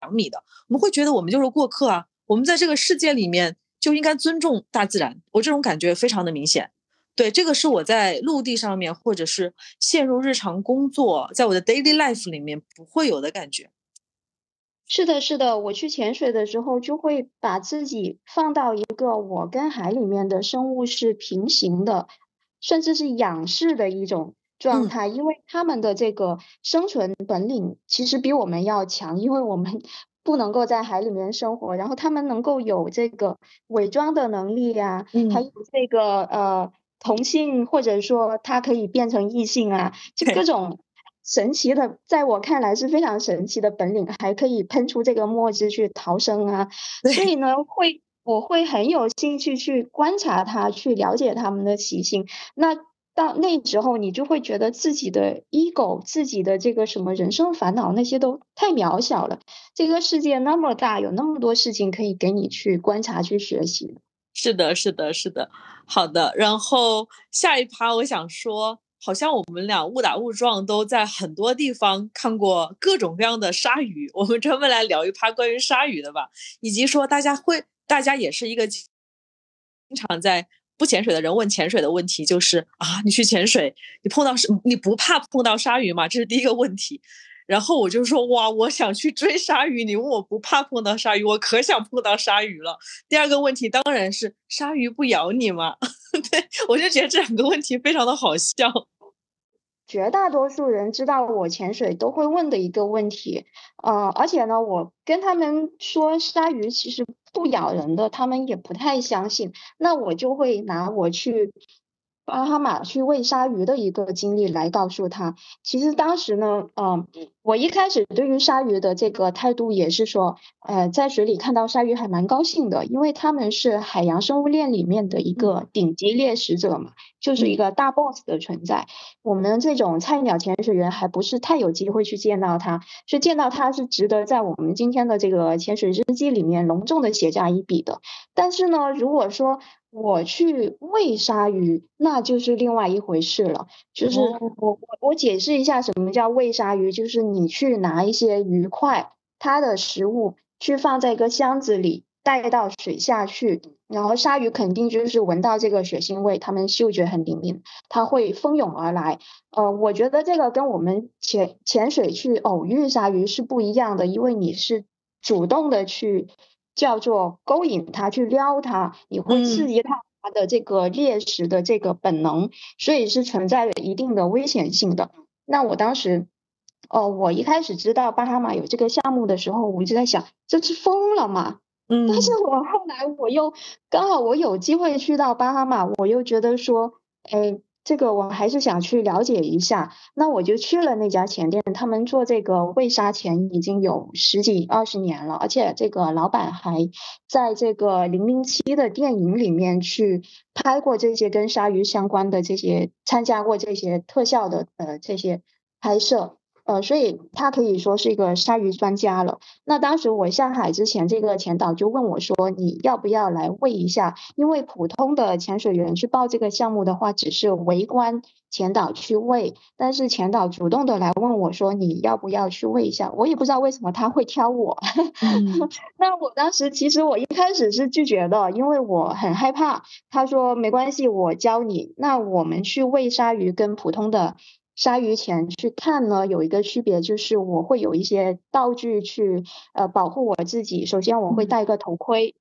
两米的，我们会觉得我们就是过客啊，我们在这个世界里面就应该尊重大自然，我这种感觉非常的明显。对，这个是我在陆地上面，或者是陷入日常工作，在我的 daily life 里面不会有的感觉。是的，是的，我去潜水的时候，就会把自己放到一个我跟海里面的生物是平行的，甚至是仰视的一种状态，因为他们的这个生存本领其实比我们要强，因为我们 [laughs] 不能够在海里面生活，然后他们能够有这个伪装的能力呀，还有这个呃。同性或者说它可以变成异性啊，就各种神奇的，在我看来是非常神奇的本领，还可以喷出这个墨汁去逃生啊。所以呢，会我会很有兴趣去观察它，去了解它们的习性。那到那时候，你就会觉得自己的 ego、自己的这个什么人生烦恼那些都太渺小了。这个世界那么大，有那么多事情可以给你去观察、去学习。是的，是的，是的，好的。然后下一趴，我想说，好像我们俩误打误撞都在很多地方看过各种各样的鲨鱼。我们专门来聊一趴关于鲨鱼的吧，以及说大家会，大家也是一个经常在不潜水的人问潜水的问题，就是啊，你去潜水，你碰到是，你不怕碰到鲨鱼吗？这是第一个问题。然后我就说哇，我想去追鲨鱼。你问我不怕碰到鲨鱼，我可想碰到鲨鱼了。第二个问题当然是鲨鱼不咬你吗？[laughs] 对我就觉得这两个问题非常的好笑。绝大多数人知道我潜水都会问的一个问题，呃，而且呢，我跟他们说鲨鱼其实不咬人的，他们也不太相信。那我就会拿我去。巴哈马去喂鲨鱼的一个经历来告诉他，其实当时呢，嗯，我一开始对于鲨鱼的这个态度也是说，呃，在水里看到鲨鱼还蛮高兴的，因为他们是海洋生物链里面的一个顶级猎食者嘛，就是一个大 boss 的存在。我们这种菜鸟潜水员还不是太有机会去见到他，是见到他是值得在我们今天的这个潜水日记里面隆重的写下一笔的。但是呢，如果说，我去喂鲨鱼，那就是另外一回事了。就是我我我解释一下，什么叫喂鲨鱼？就是你去拿一些鱼块，它的食物去放在一个箱子里，带到水下去，然后鲨鱼肯定就是闻到这个血腥味，它们嗅觉很灵敏，它会蜂拥而来。呃，我觉得这个跟我们潜潜水去偶遇鲨鱼是不一样的，因为你是主动的去。叫做勾引它去撩它，你会刺激它它的这个猎食的这个本能，所以是存在着一定的危险性的。那我当时，哦，我一开始知道巴哈马有这个项目的时候，我一直在想，这是疯了吗？嗯，但是我后来我又刚好我有机会去到巴哈马，我又觉得说，哎。这个我还是想去了解一下，那我就去了那家前店，他们做这个喂鲨前已经有十几二十年了，而且这个老板还在这个零零七的电影里面去拍过这些跟鲨鱼相关的这些，参加过这些特效的呃这些拍摄。呃，所以他可以说是一个鲨鱼专家了。那当时我下海之前，这个潜导就问我说：“你要不要来喂一下？”因为普通的潜水员去报这个项目的话，只是围观潜导去喂。但是潜导主动的来问我说：“你要不要去喂一下？”我也不知道为什么他会挑我。[laughs] 那我当时其实我一开始是拒绝的，因为我很害怕。他说：“没关系，我教你。”那我们去喂鲨鱼跟普通的。鲨鱼前去看呢，有一个区别就是我会有一些道具去呃保护我自己。首先我会戴个头盔，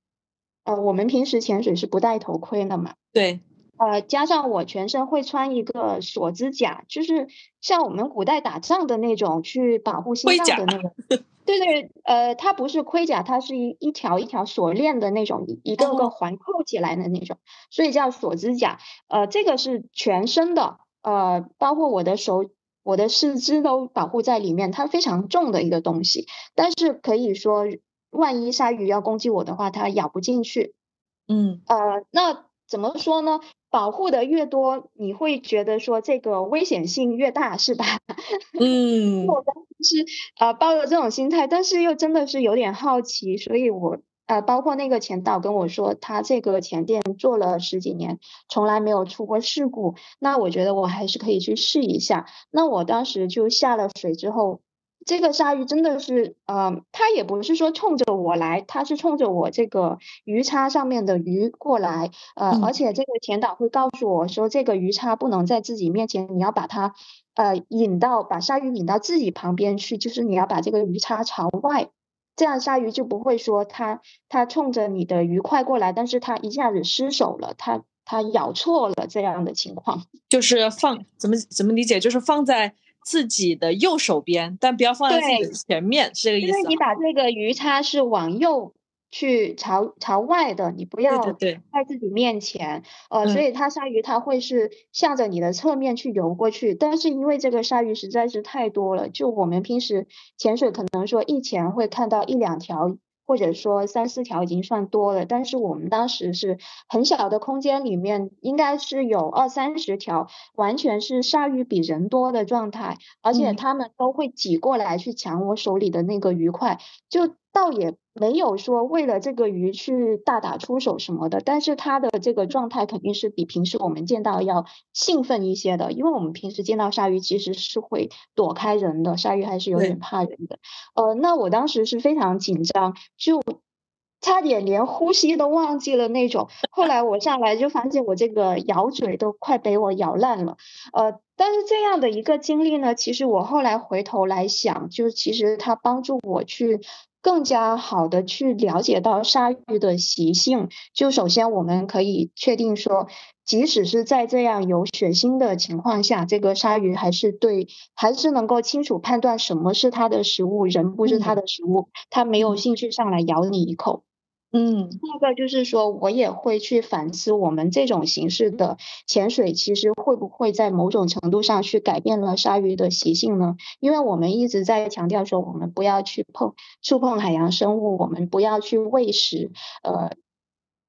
呃，我们平时潜水是不戴头盔的嘛？对。呃，加上我全身会穿一个锁子甲，就是像我们古代打仗的那种去保护心脏的那个。[laughs] 对对，呃，它不是盔甲，它是一一条一条锁链的那种，一个个环扣起来的那种，所以叫锁子甲。呃，这个是全身的，呃，包括我的手、我的四肢都保护在里面，它非常重的一个东西。但是可以说，万一鲨鱼要攻击我的话，它咬不进去。嗯，呃，那怎么说呢？保护的越多，你会觉得说这个危险性越大，是吧？[laughs] 嗯，我当时是呃抱着这种心态，但是又真的是有点好奇，所以我呃包括那个前导跟我说，他这个前店做了十几年，从来没有出过事故，那我觉得我还是可以去试一下。那我当时就下了水之后。这个鲨鱼真的是，呃，它也不是说冲着我来，它是冲着我这个鱼叉上面的鱼过来，呃，而且这个前导会告诉我说，这个鱼叉不能在自己面前，你要把它，呃，引到把鲨鱼引到自己旁边去，就是你要把这个鱼叉朝外，这样鲨鱼就不会说它它冲着你的鱼快过来，但是它一下子失手了，它它咬错了这样的情况，[laughs] 就是放怎么怎么理解，就是放在。自己的右手边，但不要放在自己的前面，是这个意思。因为你把这个鱼叉是往右去朝朝外的，你不要在自己面前。呃，所以它鲨鱼它会是向着你的侧面去游过去。但是因为这个鲨鱼实在是太多了，就我们平时潜水可能说一潜会看到一两条。或者说三四条已经算多了，但是我们当时是很小的空间里面，应该是有二三十条，完全是鲨鱼比人多的状态，而且他们都会挤过来去抢我手里的那个鱼块，就。倒也没有说为了这个鱼去大打出手什么的，但是它的这个状态肯定是比平时我们见到要兴奋一些的，因为我们平时见到鲨鱼其实是会躲开人的，鲨鱼还是有点怕人的。呃，那我当时是非常紧张，就差点连呼吸都忘记了那种。后来我上来就发现我这个咬嘴都快被我咬烂了。呃，但是这样的一个经历呢，其实我后来回头来想，就是其实它帮助我去。更加好的去了解到鲨鱼的习性，就首先我们可以确定说，即使是在这样有血腥的情况下，这个鲨鱼还是对，还是能够清楚判断什么是它的食物，人不是它的食物，它没有兴趣上来咬你一口。嗯，第二个就是说，我也会去反思我们这种形式的潜水，其实会不会在某种程度上去改变了鲨鱼的习性呢？因为我们一直在强调说，我们不要去碰触碰海洋生物，我们不要去喂食，呃，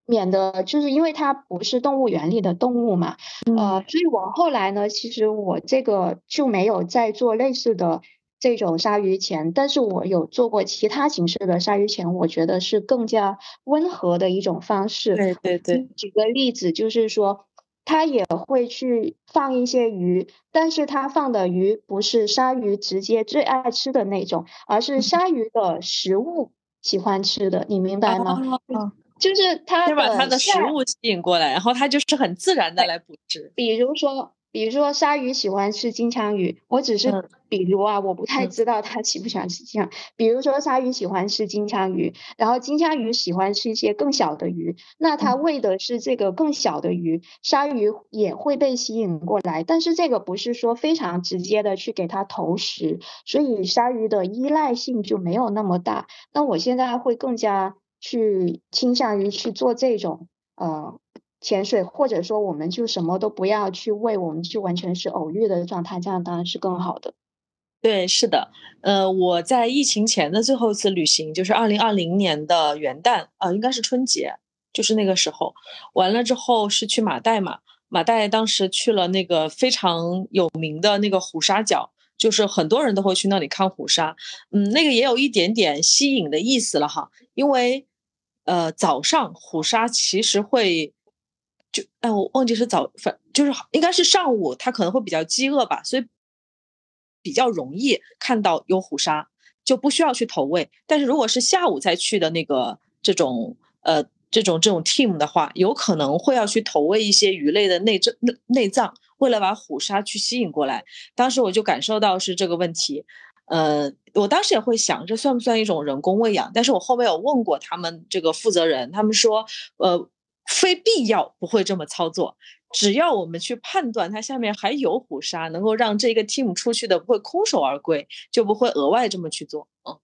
免得就是因为它不是动物园里的动物嘛，呃，所以我后来呢，其实我这个就没有再做类似的。这种鲨鱼钳，但是我有做过其他形式的鲨鱼钳，我觉得是更加温和的一种方式。对对对，举个例子，就是说，他也会去放一些鱼，但是他放的鱼不是鲨鱼直接最爱吃的那种，而是鲨鱼的食物喜欢吃的，你明白吗？就是他把它的食物吸引过来，然后它就是很自然的来捕食。比如说。比如说，鲨鱼喜欢吃金枪鱼，我只是比如啊，我不太知道它喜不喜欢吃金枪。比如说，鲨鱼喜欢吃金枪鱼，然后金枪鱼喜欢吃一些更小的鱼，那它喂的是这个更小的鱼，鲨鱼也会被吸引过来。但是这个不是说非常直接的去给它投食，所以鲨鱼的依赖性就没有那么大。那我现在会更加去倾向于去做这种呃。潜水，或者说我们就什么都不要去喂，我们就完全是偶遇的状态，这样当然是更好的。对，是的，呃，我在疫情前的最后一次旅行就是二零二零年的元旦，啊，应该是春节，就是那个时候，完了之后是去马代嘛，马代当时去了那个非常有名的那个虎鲨角，就是很多人都会去那里看虎鲨，嗯，那个也有一点点吸引的意思了哈，因为呃早上虎鲨其实会。就哎，我忘记是早，反就是应该是上午，它可能会比较饥饿吧，所以比较容易看到有虎鲨，就不需要去投喂。但是如果是下午再去的那个这种呃这种这种 team 的话，有可能会要去投喂一些鱼类的内脏内内脏，为了把虎鲨去吸引过来。当时我就感受到是这个问题，呃，我当时也会想，这算不算一种人工喂养？但是我后面有问过他们这个负责人，他们说，呃。非必要不会这么操作，只要我们去判断它下面还有虎鲨，能够让这个 team 出去的不会空手而归，就不会额外这么去做。嗯，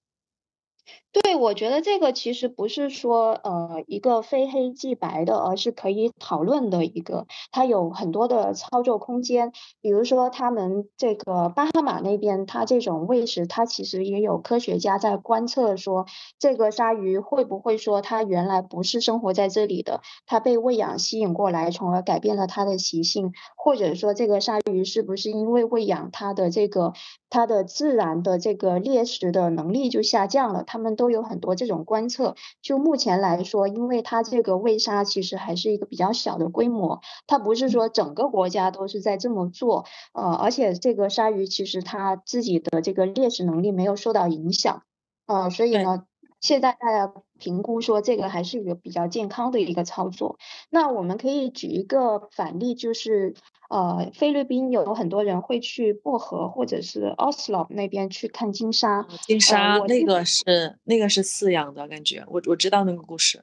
对，我觉得这个其实不是说呃一个非黑即白的，而是可以讨论的一个，它有很多的操作空间。比如说他们这个巴哈马那边，它这种喂食，它其实也有科学家在观测说，这个鲨鱼会不会说它原来不是生活在这里的，它被喂养吸引过来，从而改变了它的习性，或者说这个鲨鱼是不是因为喂养它的这个它的自然的这个猎食的能力就下降了，他们都。都有很多这种观测。就目前来说，因为它这个喂鲨其实还是一个比较小的规模，它不是说整个国家都是在这么做。呃，而且这个鲨鱼其实它自己的这个猎食能力没有受到影响。呃，所以呢。现在大家评估说这个还是一个比较健康的一个操作。那我们可以举一个反例，就是呃，菲律宾有很多人会去薄荷或者是奥斯洛那边去看金沙。金沙那个是那个是饲养的感觉，我我知道那个故事。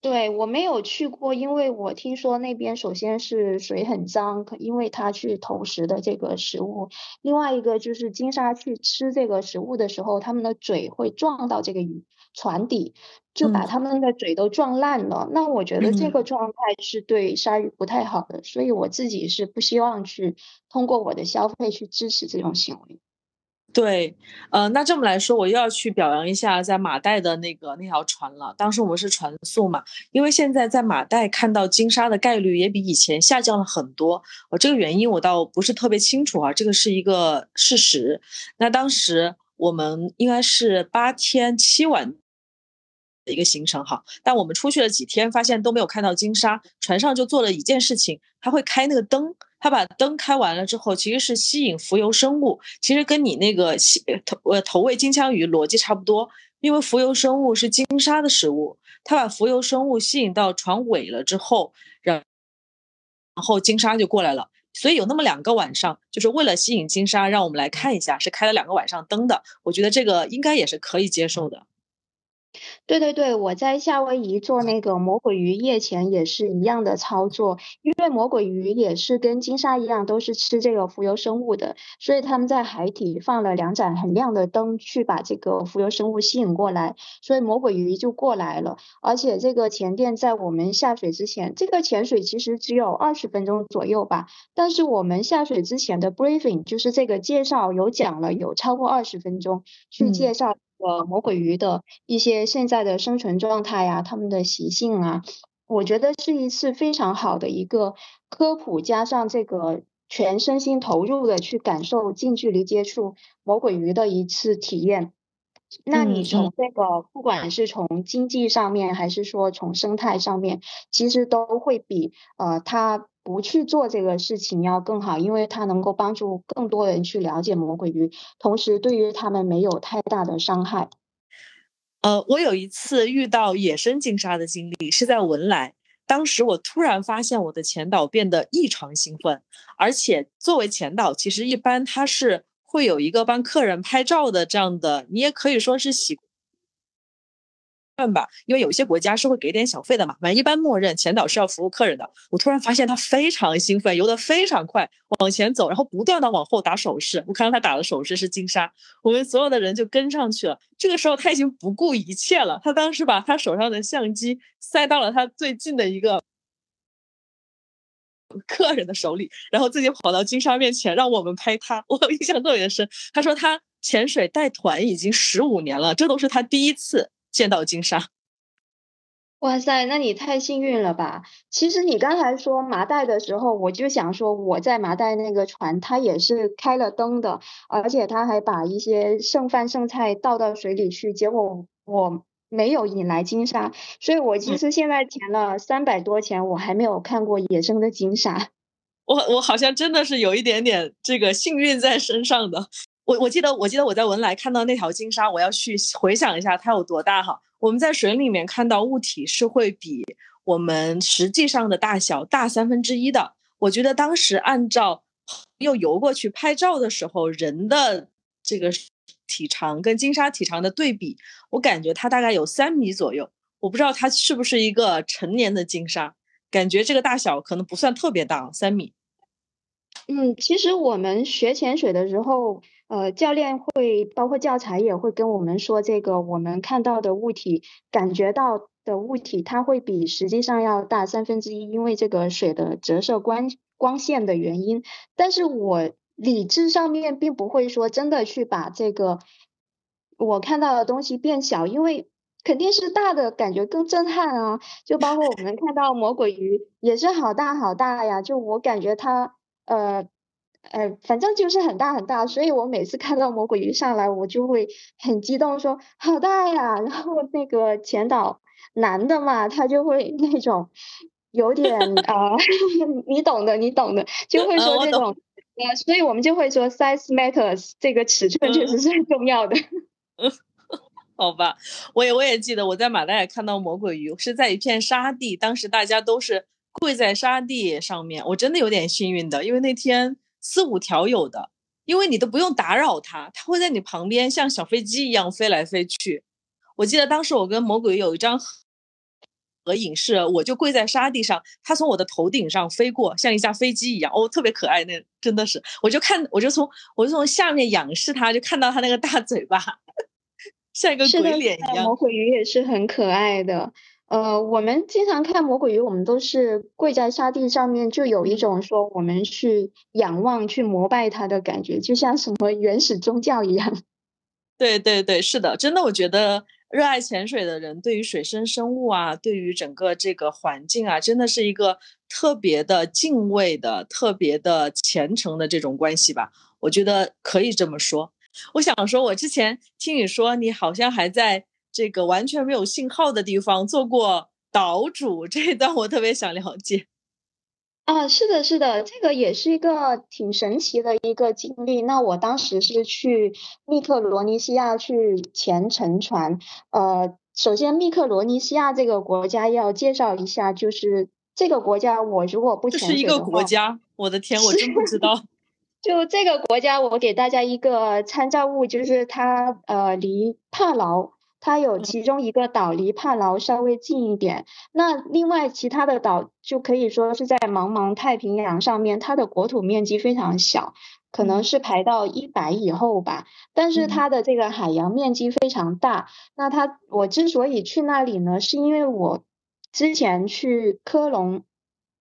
对我没有去过，因为我听说那边首先是水很脏，因为它去投食的这个食物。另外一个就是金沙去吃这个食物的时候，他们的嘴会撞到这个鱼。船底就把他们的嘴都撞烂了，那我觉得这个状态是对鲨鱼不太好的，所以我自己是不希望去通过我的消费去支持这种行为。对，呃，那这么来说，我又要去表扬一下在马代的那个那条船了。当时我们是船速嘛，因为现在在马代看到金鲨的概率也比以前下降了很多。呃，这个原因我倒不是特别清楚啊，这个是一个事实。那当时我们应该是八天七晚。的一个行程哈，但我们出去了几天，发现都没有看到金鲨。船上就做了一件事情，他会开那个灯，他把灯开完了之后，其实是吸引浮游生物，其实跟你那个吸投呃投喂金枪鱼逻辑差不多，因为浮游生物是金鲨的食物，他把浮游生物吸引到船尾了之后，然然后金鲨就过来了，所以有那么两个晚上，就是为了吸引金鲨，让我们来看一下，是开了两个晚上灯的，我觉得这个应该也是可以接受的。对对对，我在夏威夷做那个魔鬼鱼夜潜也是一样的操作，因为魔鬼鱼也是跟金鲨一样，都是吃这个浮游生物的，所以他们在海底放了两盏很亮的灯，去把这个浮游生物吸引过来，所以魔鬼鱼就过来了。而且这个前店在我们下水之前，这个潜水其实只有二十分钟左右吧，但是我们下水之前的 briefing 就是这个介绍有讲了有超过二十分钟去介绍。呃，魔鬼鱼的一些现在的生存状态呀，它们的习性啊，我觉得是一次非常好的一个科普，加上这个全身心投入的去感受近距离接触魔鬼鱼的一次体验。那你从这个不管是从经济上面，还是说从生态上面，其实都会比呃它。不去做这个事情要更好，因为它能够帮助更多人去了解魔鬼鱼，同时对于他们没有太大的伤害。呃，我有一次遇到野生金鲨的经历是在文莱，当时我突然发现我的前导变得异常兴奋，而且作为前导，其实一般他是会有一个帮客人拍照的这样的，你也可以说是喜。吧，因为有些国家是会给点小费的嘛，反正一般默认前导是要服务客人的。我突然发现他非常兴奋，游得非常快，往前走，然后不断的往后打手势。我看到他打的手势是金沙，我们所有的人就跟上去了。这个时候他已经不顾一切了，他当时把他手上的相机塞到了他最近的一个客人的手里，然后自己跑到金沙面前让我们拍他。[laughs] 我印象特别深，他说他潜水带团已经十五年了，这都是他第一次。见到金沙，哇塞，那你太幸运了吧！其实你刚才说麻袋的时候，我就想说我在麻袋那个船，它也是开了灯的，而且它还把一些剩饭剩菜倒到水里去，结果我没有引来金沙，所以我其实现在填了三百多钱，我还没有看过野生的金沙。我我好像真的是有一点点这个幸运在身上的。我我记得我记得我在文莱看到那条金鲨，我要去回想一下它有多大哈。我们在水里面看到物体是会比我们实际上的大小大三分之一的。我觉得当时按照又游过去拍照的时候，人的这个体长跟金鲨体长的对比，我感觉它大概有三米左右。我不知道它是不是一个成年的金鲨，感觉这个大小可能不算特别大，三米。嗯，其实我们学潜水的时候。呃，教练会包括教材也会跟我们说，这个我们看到的物体、感觉到的物体，它会比实际上要大三分之一，因为这个水的折射光光线的原因。但是我理智上面并不会说真的去把这个我看到的东西变小，因为。肯定是大的感觉更震撼啊！就包括我们看到魔鬼鱼也是好大好大呀，就我感觉它呃呃，反正就是很大很大，所以我每次看到魔鬼鱼上来，我就会很激动，说好大呀！[laughs] 然后那个前导男的嘛，他就会那种有点啊，[laughs] 你懂的，你懂的，就会说这种呃，所以我们就会说 size matters，这个尺寸确实是很重要的。[laughs] 好吧，我也我也记得我在马代看到魔鬼鱼是在一片沙地，当时大家都是跪在沙地上面，我真的有点幸运的，因为那天四五条有的，因为你都不用打扰它，它会在你旁边像小飞机一样飞来飞去。我记得当时我跟魔鬼鱼有一张合影，是我就跪在沙地上，它从我的头顶上飞过，像一架飞机一样，哦，特别可爱，那真的是，我就看，我就从我就从下面仰视它，就看到它那个大嘴巴。[laughs] 像一个鬼脸一样，魔鬼鱼也是很可爱的。呃，我们经常看魔鬼鱼，我们都是跪在沙地上面，就有一种说我们去仰望、去膜拜它的感觉，就像什么原始宗教一样。[laughs] 对对对，是的，真的，我觉得热爱潜水的人，对于水生生物啊，对于整个这个环境啊，真的是一个特别的敬畏的、特别的虔诚的这种关系吧。我觉得可以这么说。我想说，我之前听你说，你好像还在这个完全没有信号的地方做过岛主，这一段我特别想了解。啊，是的，是的，这个也是一个挺神奇的一个经历。那我当时是去密克罗尼西亚去潜沉船。呃，首先密克罗尼西亚这个国家要介绍一下，就是这个国家，我如果不是一个国家，我的天，我真不知道。[laughs] 就这个国家，我给大家一个参照物，就是它呃离帕劳，它有其中一个岛离帕劳稍微近一点。那另外其他的岛就可以说是在茫茫太平洋上面，它的国土面积非常小，可能是排到一百以后吧。但是它的这个海洋面积非常大。那它我之所以去那里呢，是因为我之前去科隆。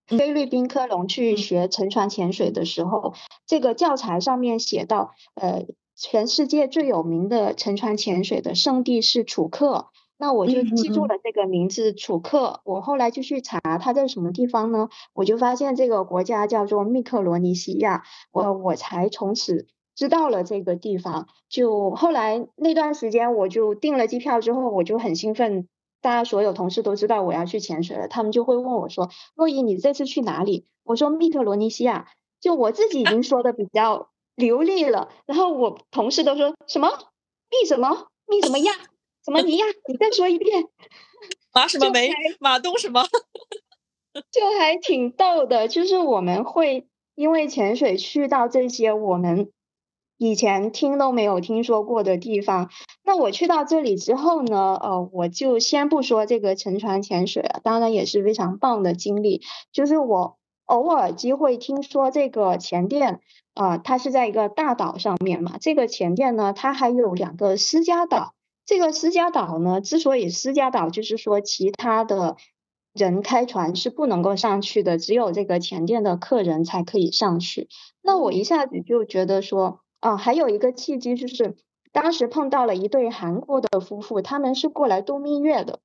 菲律宾科隆去学沉船潜水的时候，这个教材上面写到，呃，全世界最有名的沉船潜水的圣地是楚克，那我就记住了这个名字楚克。我后来就去查它在什么地方呢？我就发现这个国家叫做密克罗尼西亚，我我才从此知道了这个地方。就后来那段时间，我就订了机票之后，我就很兴奋。大家所有同事都知道我要去潜水了，他们就会问我说：“洛伊，你这次去哪里？”我说：“密克罗尼西亚。”就我自己已经说的比较流利了，然后我同事都说什么密什么密什么亚什么尼亚，你再说一遍。[laughs] 马什么梅？马东什么？[laughs] 就还挺逗的，就是我们会因为潜水去到这些我们。以前听都没有听说过的地方，那我去到这里之后呢，呃，我就先不说这个沉船潜水了，当然也是非常棒的经历。就是我偶尔机会听说这个前店，啊，它是在一个大岛上面嘛。这个前店呢，它还有两个私家岛。这个私家岛呢，之所以私家岛，就是说其他的人开船是不能够上去的，只有这个前店的客人才可以上去。那我一下子就觉得说。啊，还有一个契机就是，当时碰到了一对韩国的夫妇，他们是过来度蜜月的，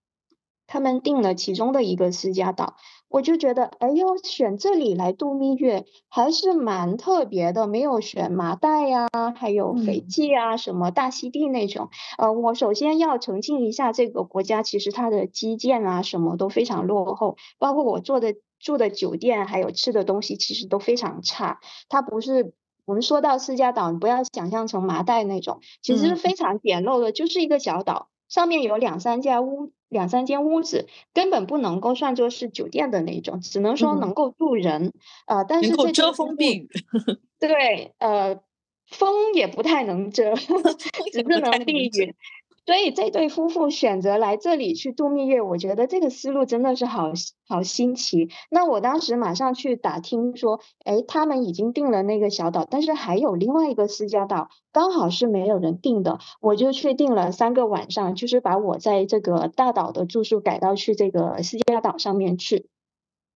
他们定了其中的一个私家岛，我就觉得，哎呦，选这里来度蜜月还是蛮特别的，没有选麻袋呀，还有斐济啊，什么大溪地那种。呃，我首先要澄清一下，这个国家其实它的基建啊，什么都非常落后，包括我做的住的酒店，还有吃的东西，其实都非常差，它不是。我们说到私家岛，你不要想象成麻袋那种，其实非常简陋的，就是一个小岛，上面有两三家屋，两三间屋子，根本不能够算作是酒店的那种，只能说能够住人，呃，但是这遮风避雨，对，呃，风也不太能遮，[laughs] 只是能避雨。所以这对夫妇选择来这里去度蜜月，我觉得这个思路真的是好好新奇。那我当时马上去打听说，哎，他们已经订了那个小岛，但是还有另外一个私家岛，刚好是没有人订的，我就去订了三个晚上，就是把我在这个大岛的住宿改到去这个私家岛上面去。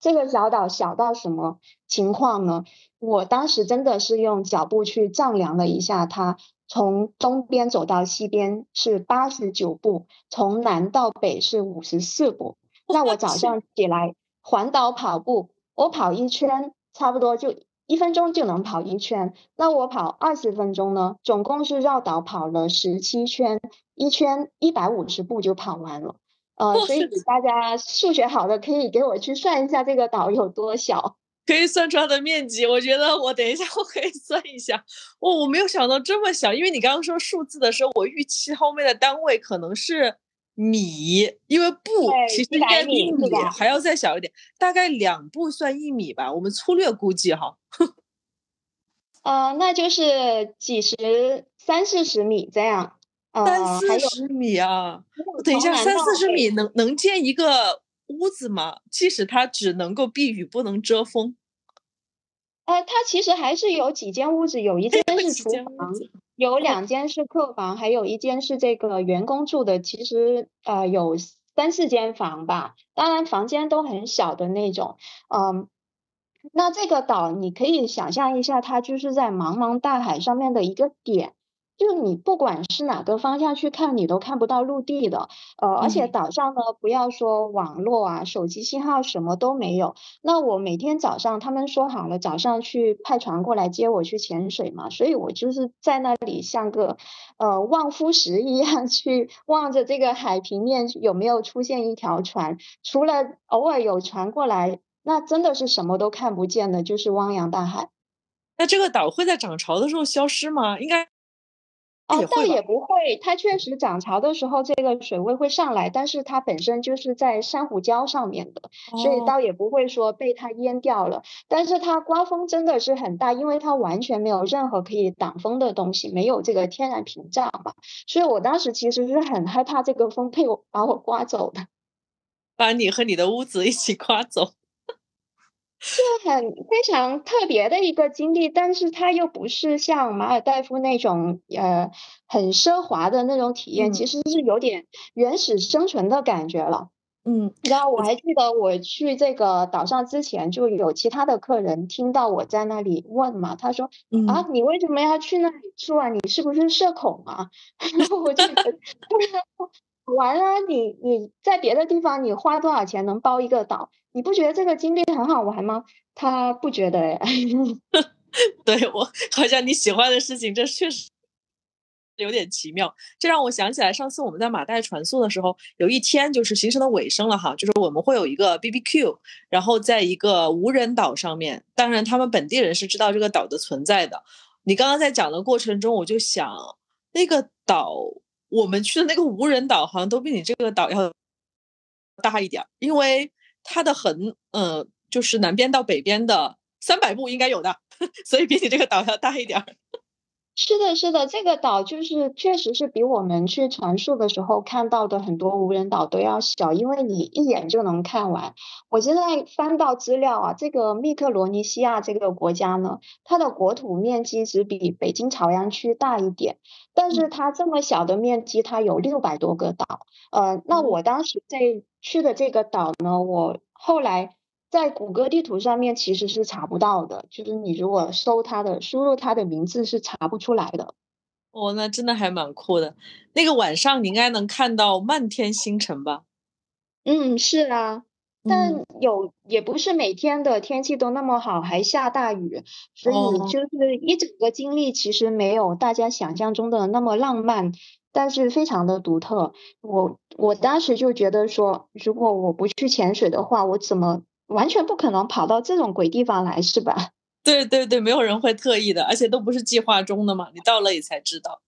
这个小岛小到什么情况呢？我当时真的是用脚步去丈量了一下它。从东边走到西边是八十九步，从南到北是五十四步。那我早上起来环岛跑步，我跑一圈差不多就一分钟就能跑一圈。那我跑二十分钟呢，总共是绕岛跑了十七圈，一圈一百五十步就跑完了。呃，所以大家数学好的可以给我去算一下这个岛有多小。可以算出它的面积，我觉得我等一下我可以 [laughs] 算一下。我我没有想到这么小，因为你刚刚说数字的时候，我预期后面的单位可能是米，因为步其实应该比米还要再小一点，大概两步算一米吧，我们粗略估计哈。[laughs] 呃，那就是几十三四十米这样。三四十米啊！等一下，三四十米能能建一个屋子嘛？即使它只能够避雨，不能遮风。呃，它其实还是有几间屋子，有一间是厨房，有两间是客房，还有一间是这个员工住的。其实呃有三四间房吧，当然房间都很小的那种。嗯，那这个岛你可以想象一下，它就是在茫茫大海上面的一个点。就你不管是哪个方向去看，你都看不到陆地的。呃，而且岛上呢，不要说网络啊，手机信号什么都没有。那我每天早上，他们说好了早上去派船过来接我去潜水嘛，所以我就是在那里像个呃望夫石一样去望着这个海平面有没有出现一条船。除了偶尔有船过来，那真的是什么都看不见的，就是汪洋大海。那这个岛会在涨潮的时候消失吗？应该。哦，倒也不会，它确实涨潮的时候这个水位会上来，但是它本身就是在珊瑚礁上面的，所以倒也不会说被它淹掉了。但是它刮风真的是很大，因为它完全没有任何可以挡风的东西，没有这个天然屏障嘛，所以我当时其实是很害怕这个风被我把我刮走的，把你和你的屋子一起刮走。是很非常特别的一个经历，但是它又不是像马尔代夫那种呃很奢华的那种体验，其实是有点原始生存的感觉了。嗯，然后我还记得我去这个岛上之前，就有其他的客人听到我在那里问嘛，他说啊，你为什么要去那里住啊？你是不是社恐啊？[laughs] 然后我就 [laughs] 觉得完了，你你在别的地方你花多少钱能包一个岛？你不觉得这个经历很好玩吗？他不觉得哎，[laughs] 对我好像你喜欢的事情，这确实有点奇妙。这让我想起来，上次我们在马代船宿的时候，有一天就是行程的尾声了哈，就是我们会有一个 B B Q，然后在一个无人岛上面，当然他们本地人是知道这个岛的存在的。你刚刚在讲的过程中，我就想那个岛，我们去的那个无人岛好像都比你这个岛要大一点，因为。它的横，呃，就是南边到北边的三百步应该有的，[laughs] 所以比你这个岛要大一点儿。是的，是的，这个岛就是确实是比我们去传述的时候看到的很多无人岛都要小，因为你一眼就能看完。我现在翻到资料啊，这个密克罗尼西亚这个国家呢，它的国土面积只比北京朝阳区大一点，但是它这么小的面积，它有六百多个岛。呃，那我当时在去的这个岛呢，我后来。在谷歌地图上面其实是查不到的，就是你如果搜它的，输入它的名字是查不出来的。哦，那真的还蛮酷的。那个晚上你应该能看到漫天星辰吧？嗯，是啊，但有也不是每天的天气都那么好，还下大雨，所以就是一整个经历其实没有大家想象中的那么浪漫，但是非常的独特。我我当时就觉得说，如果我不去潜水的话，我怎么？完全不可能跑到这种鬼地方来，是吧？[laughs] 对对对，没有人会特意的，而且都不是计划中的嘛。你到了也才知道。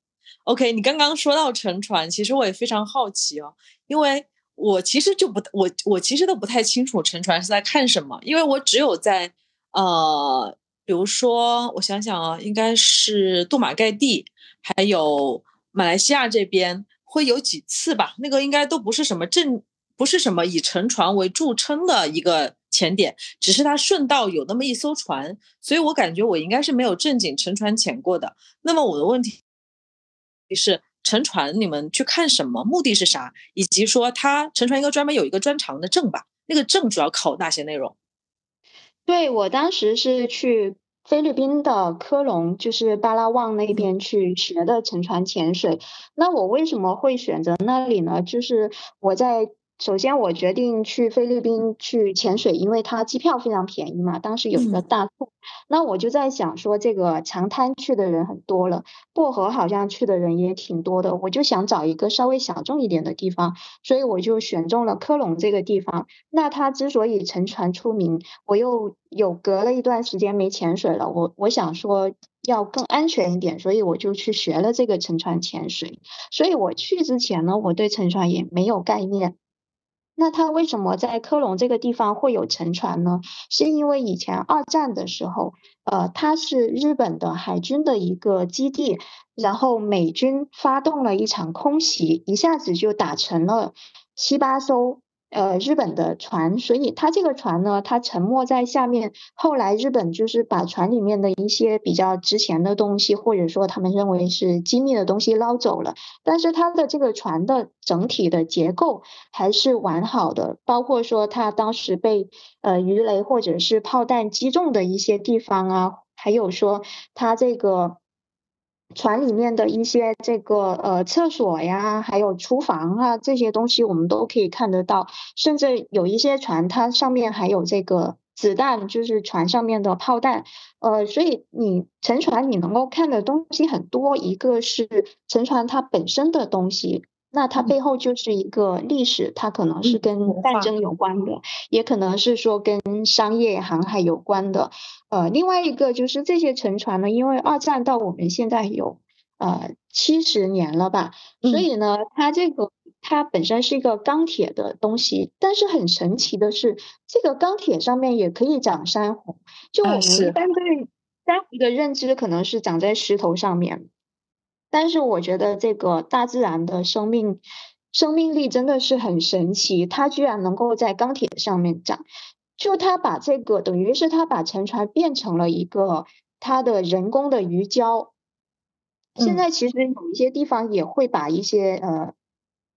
OK，你刚刚说到沉船，其实我也非常好奇哦，因为我其实就不我我其实都不太清楚沉船是在看什么，因为我只有在呃，比如说我想想啊，应该是杜马盖地，还有马来西亚这边。会有几次吧，那个应该都不是什么正，不是什么以沉船为著称的一个潜点，只是它顺道有那么一艘船，所以我感觉我应该是没有正经沉船潜过的。那么我的问题是，沉船你们去看什么？目的是啥？以及说他沉船应该专门有一个专长的证吧？那个证主要考哪些内容？对我当时是去。菲律宾的科隆就是巴拉望那边去学的沉船潜水。那我为什么会选择那里呢？就是我在。首先，我决定去菲律宾去潜水，因为它机票非常便宜嘛。当时有一个大促，那我就在想说，这个长滩去的人很多了，薄荷好像去的人也挺多的，我就想找一个稍微小众一点的地方，所以我就选中了科隆这个地方。那它之所以沉船出名，我又有隔了一段时间没潜水了，我我想说要更安全一点，所以我就去学了这个沉船潜水。所以我去之前呢，我对沉船也没有概念。那它为什么在科隆这个地方会有沉船呢？是因为以前二战的时候，呃，它是日本的海军的一个基地，然后美军发动了一场空袭，一下子就打沉了七八艘。呃，日本的船，所以它这个船呢，它沉没在下面。后来日本就是把船里面的一些比较值钱的东西，或者说他们认为是机密的东西捞走了。但是它的这个船的整体的结构还是完好的，包括说它当时被呃鱼雷或者是炮弹击中的一些地方啊，还有说它这个。船里面的一些这个呃厕所呀，还有厨房啊这些东西，我们都可以看得到。甚至有一些船，它上面还有这个子弹，就是船上面的炮弹。呃，所以你沉船你能够看的东西很多，一个是沉船它本身的东西。那它背后就是一个历史，它可能是跟战争有关的，也可能是说跟商业航海有关的。呃，另外一个就是这些沉船呢，因为二战到我们现在有呃七十年了吧，所以呢，它这个它本身是一个钢铁的东西，但是很神奇的是，这个钢铁上面也可以长珊瑚。就我们一般对珊瑚的认知可能是长在石头上面。但是我觉得这个大自然的生命生命力真的是很神奇，它居然能够在钢铁上面长，就他把这个等于是他把沉船变成了一个他的人工的鱼礁。现在其实有一些地方也会把一些呃。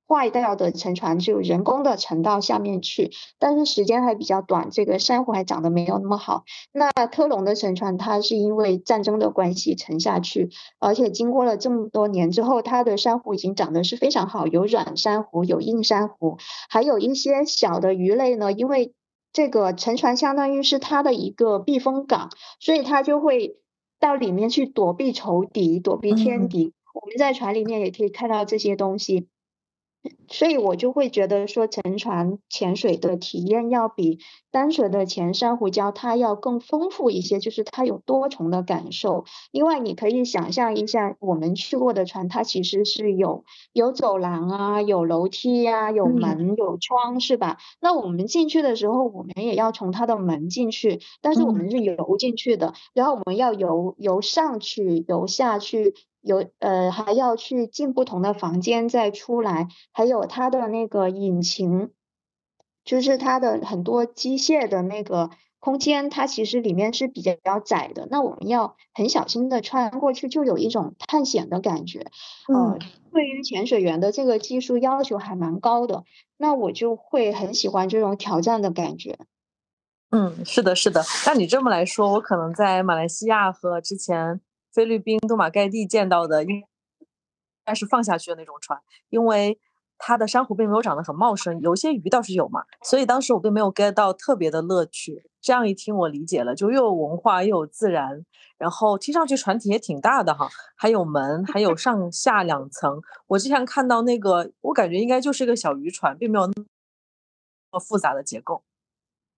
坏掉的沉船就人工的沉到下面去，但是时间还比较短，这个珊瑚还长得没有那么好。那科隆的沉船，它是因为战争的关系沉下去，而且经过了这么多年之后，它的珊瑚已经长得是非常好，有软珊瑚，有硬珊瑚，还有一些小的鱼类呢。因为这个沉船相当于是它的一个避风港，所以它就会到里面去躲避仇敌，躲避天敌。我们在船里面也可以看到这些东西。所以我就会觉得说，沉船潜水的体验要比单纯的潜珊瑚礁它要更丰富一些，就是它有多重的感受。另外，你可以想象一下，我们去过的船，它其实是有有走廊啊，有楼梯呀，有门有窗，是吧？那我们进去的时候，我们也要从它的门进去，但是我们是游进去的，然后我们要游游上去，游下去。有呃还要去进不同的房间再出来，还有它的那个引擎，就是它的很多机械的那个空间，它其实里面是比较窄的。那我们要很小心的穿过去，就有一种探险的感觉。嗯，对于潜水员的这个技术要求还蛮高的，那我就会很喜欢这种挑战的感觉。嗯，是的，是的。那你这么来说，我可能在马来西亚和之前。菲律宾多马盖地见到的应该是放下去的那种船，因为它的珊瑚并没有长得很茂盛，有些鱼倒是有嘛，所以当时我并没有 get 到特别的乐趣。这样一听我理解了，就又有文化又有自然，然后听上去船体也挺大的哈，还有门，还有上下两层。我之前看到那个，我感觉应该就是一个小渔船，并没有那么复杂的结构。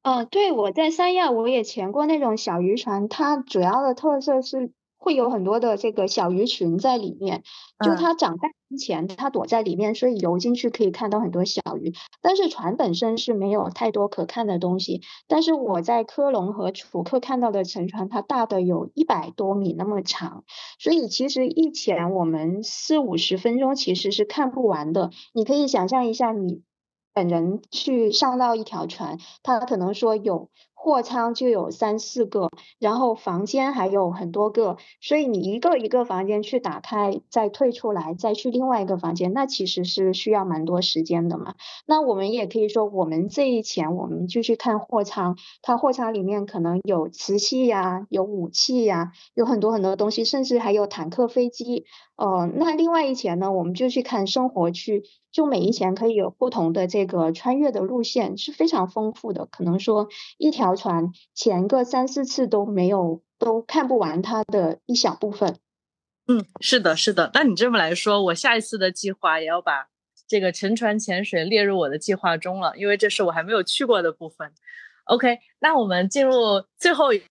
哦，对，我在三亚我也潜过那种小渔船，它主要的特色是。会有很多的这个小鱼群在里面，就它长大之前它躲在里面，所以游进去可以看到很多小鱼。但是船本身是没有太多可看的东西。但是我在科隆和楚克看到的沉船，它大的有一百多米那么长，所以其实一潜我们四五十分钟其实是看不完的。你可以想象一下，你本人去上到一条船，它可能说有。货舱就有三四个，然后房间还有很多个，所以你一个一个房间去打开，再退出来，再去另外一个房间，那其实是需要蛮多时间的嘛。那我们也可以说，我们这一前我们就去看货舱，它货舱里面可能有瓷器呀，有武器呀，有很多很多东西，甚至还有坦克、飞机。呃，那另外一前呢，我们就去看生活区。就每一前可以有不同的这个穿越的路线，是非常丰富的。可能说一条船前个三四次都没有都看不完它的一小部分。嗯，是的，是的。那你这么来说，我下一次的计划也要把这个沉船潜水列入我的计划中了，因为这是我还没有去过的部分。OK，那我们进入最后一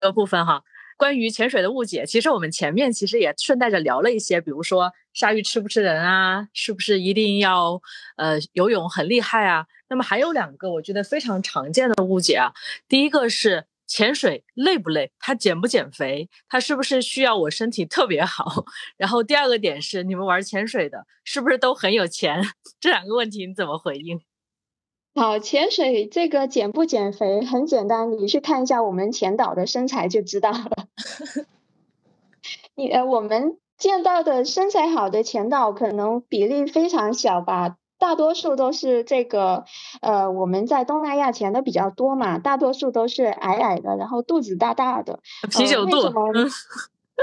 个部分哈。关于潜水的误解，其实我们前面其实也顺带着聊了一些，比如说鲨鱼吃不吃人啊，是不是一定要呃游泳很厉害啊？那么还有两个我觉得非常常见的误解啊，第一个是潜水累不累，它减不减肥，它是不是需要我身体特别好？[laughs] 然后第二个点是你们玩潜水的是不是都很有钱？[laughs] 这两个问题你怎么回应？好，潜水这个减不减肥很简单，你去看一下我们前导的身材就知道了。[laughs] 你呃，我们见到的身材好的前导可能比例非常小吧，大多数都是这个呃，我们在东南亚潜的比较多嘛，大多数都是矮矮的，然后肚子大大的，啤酒肚。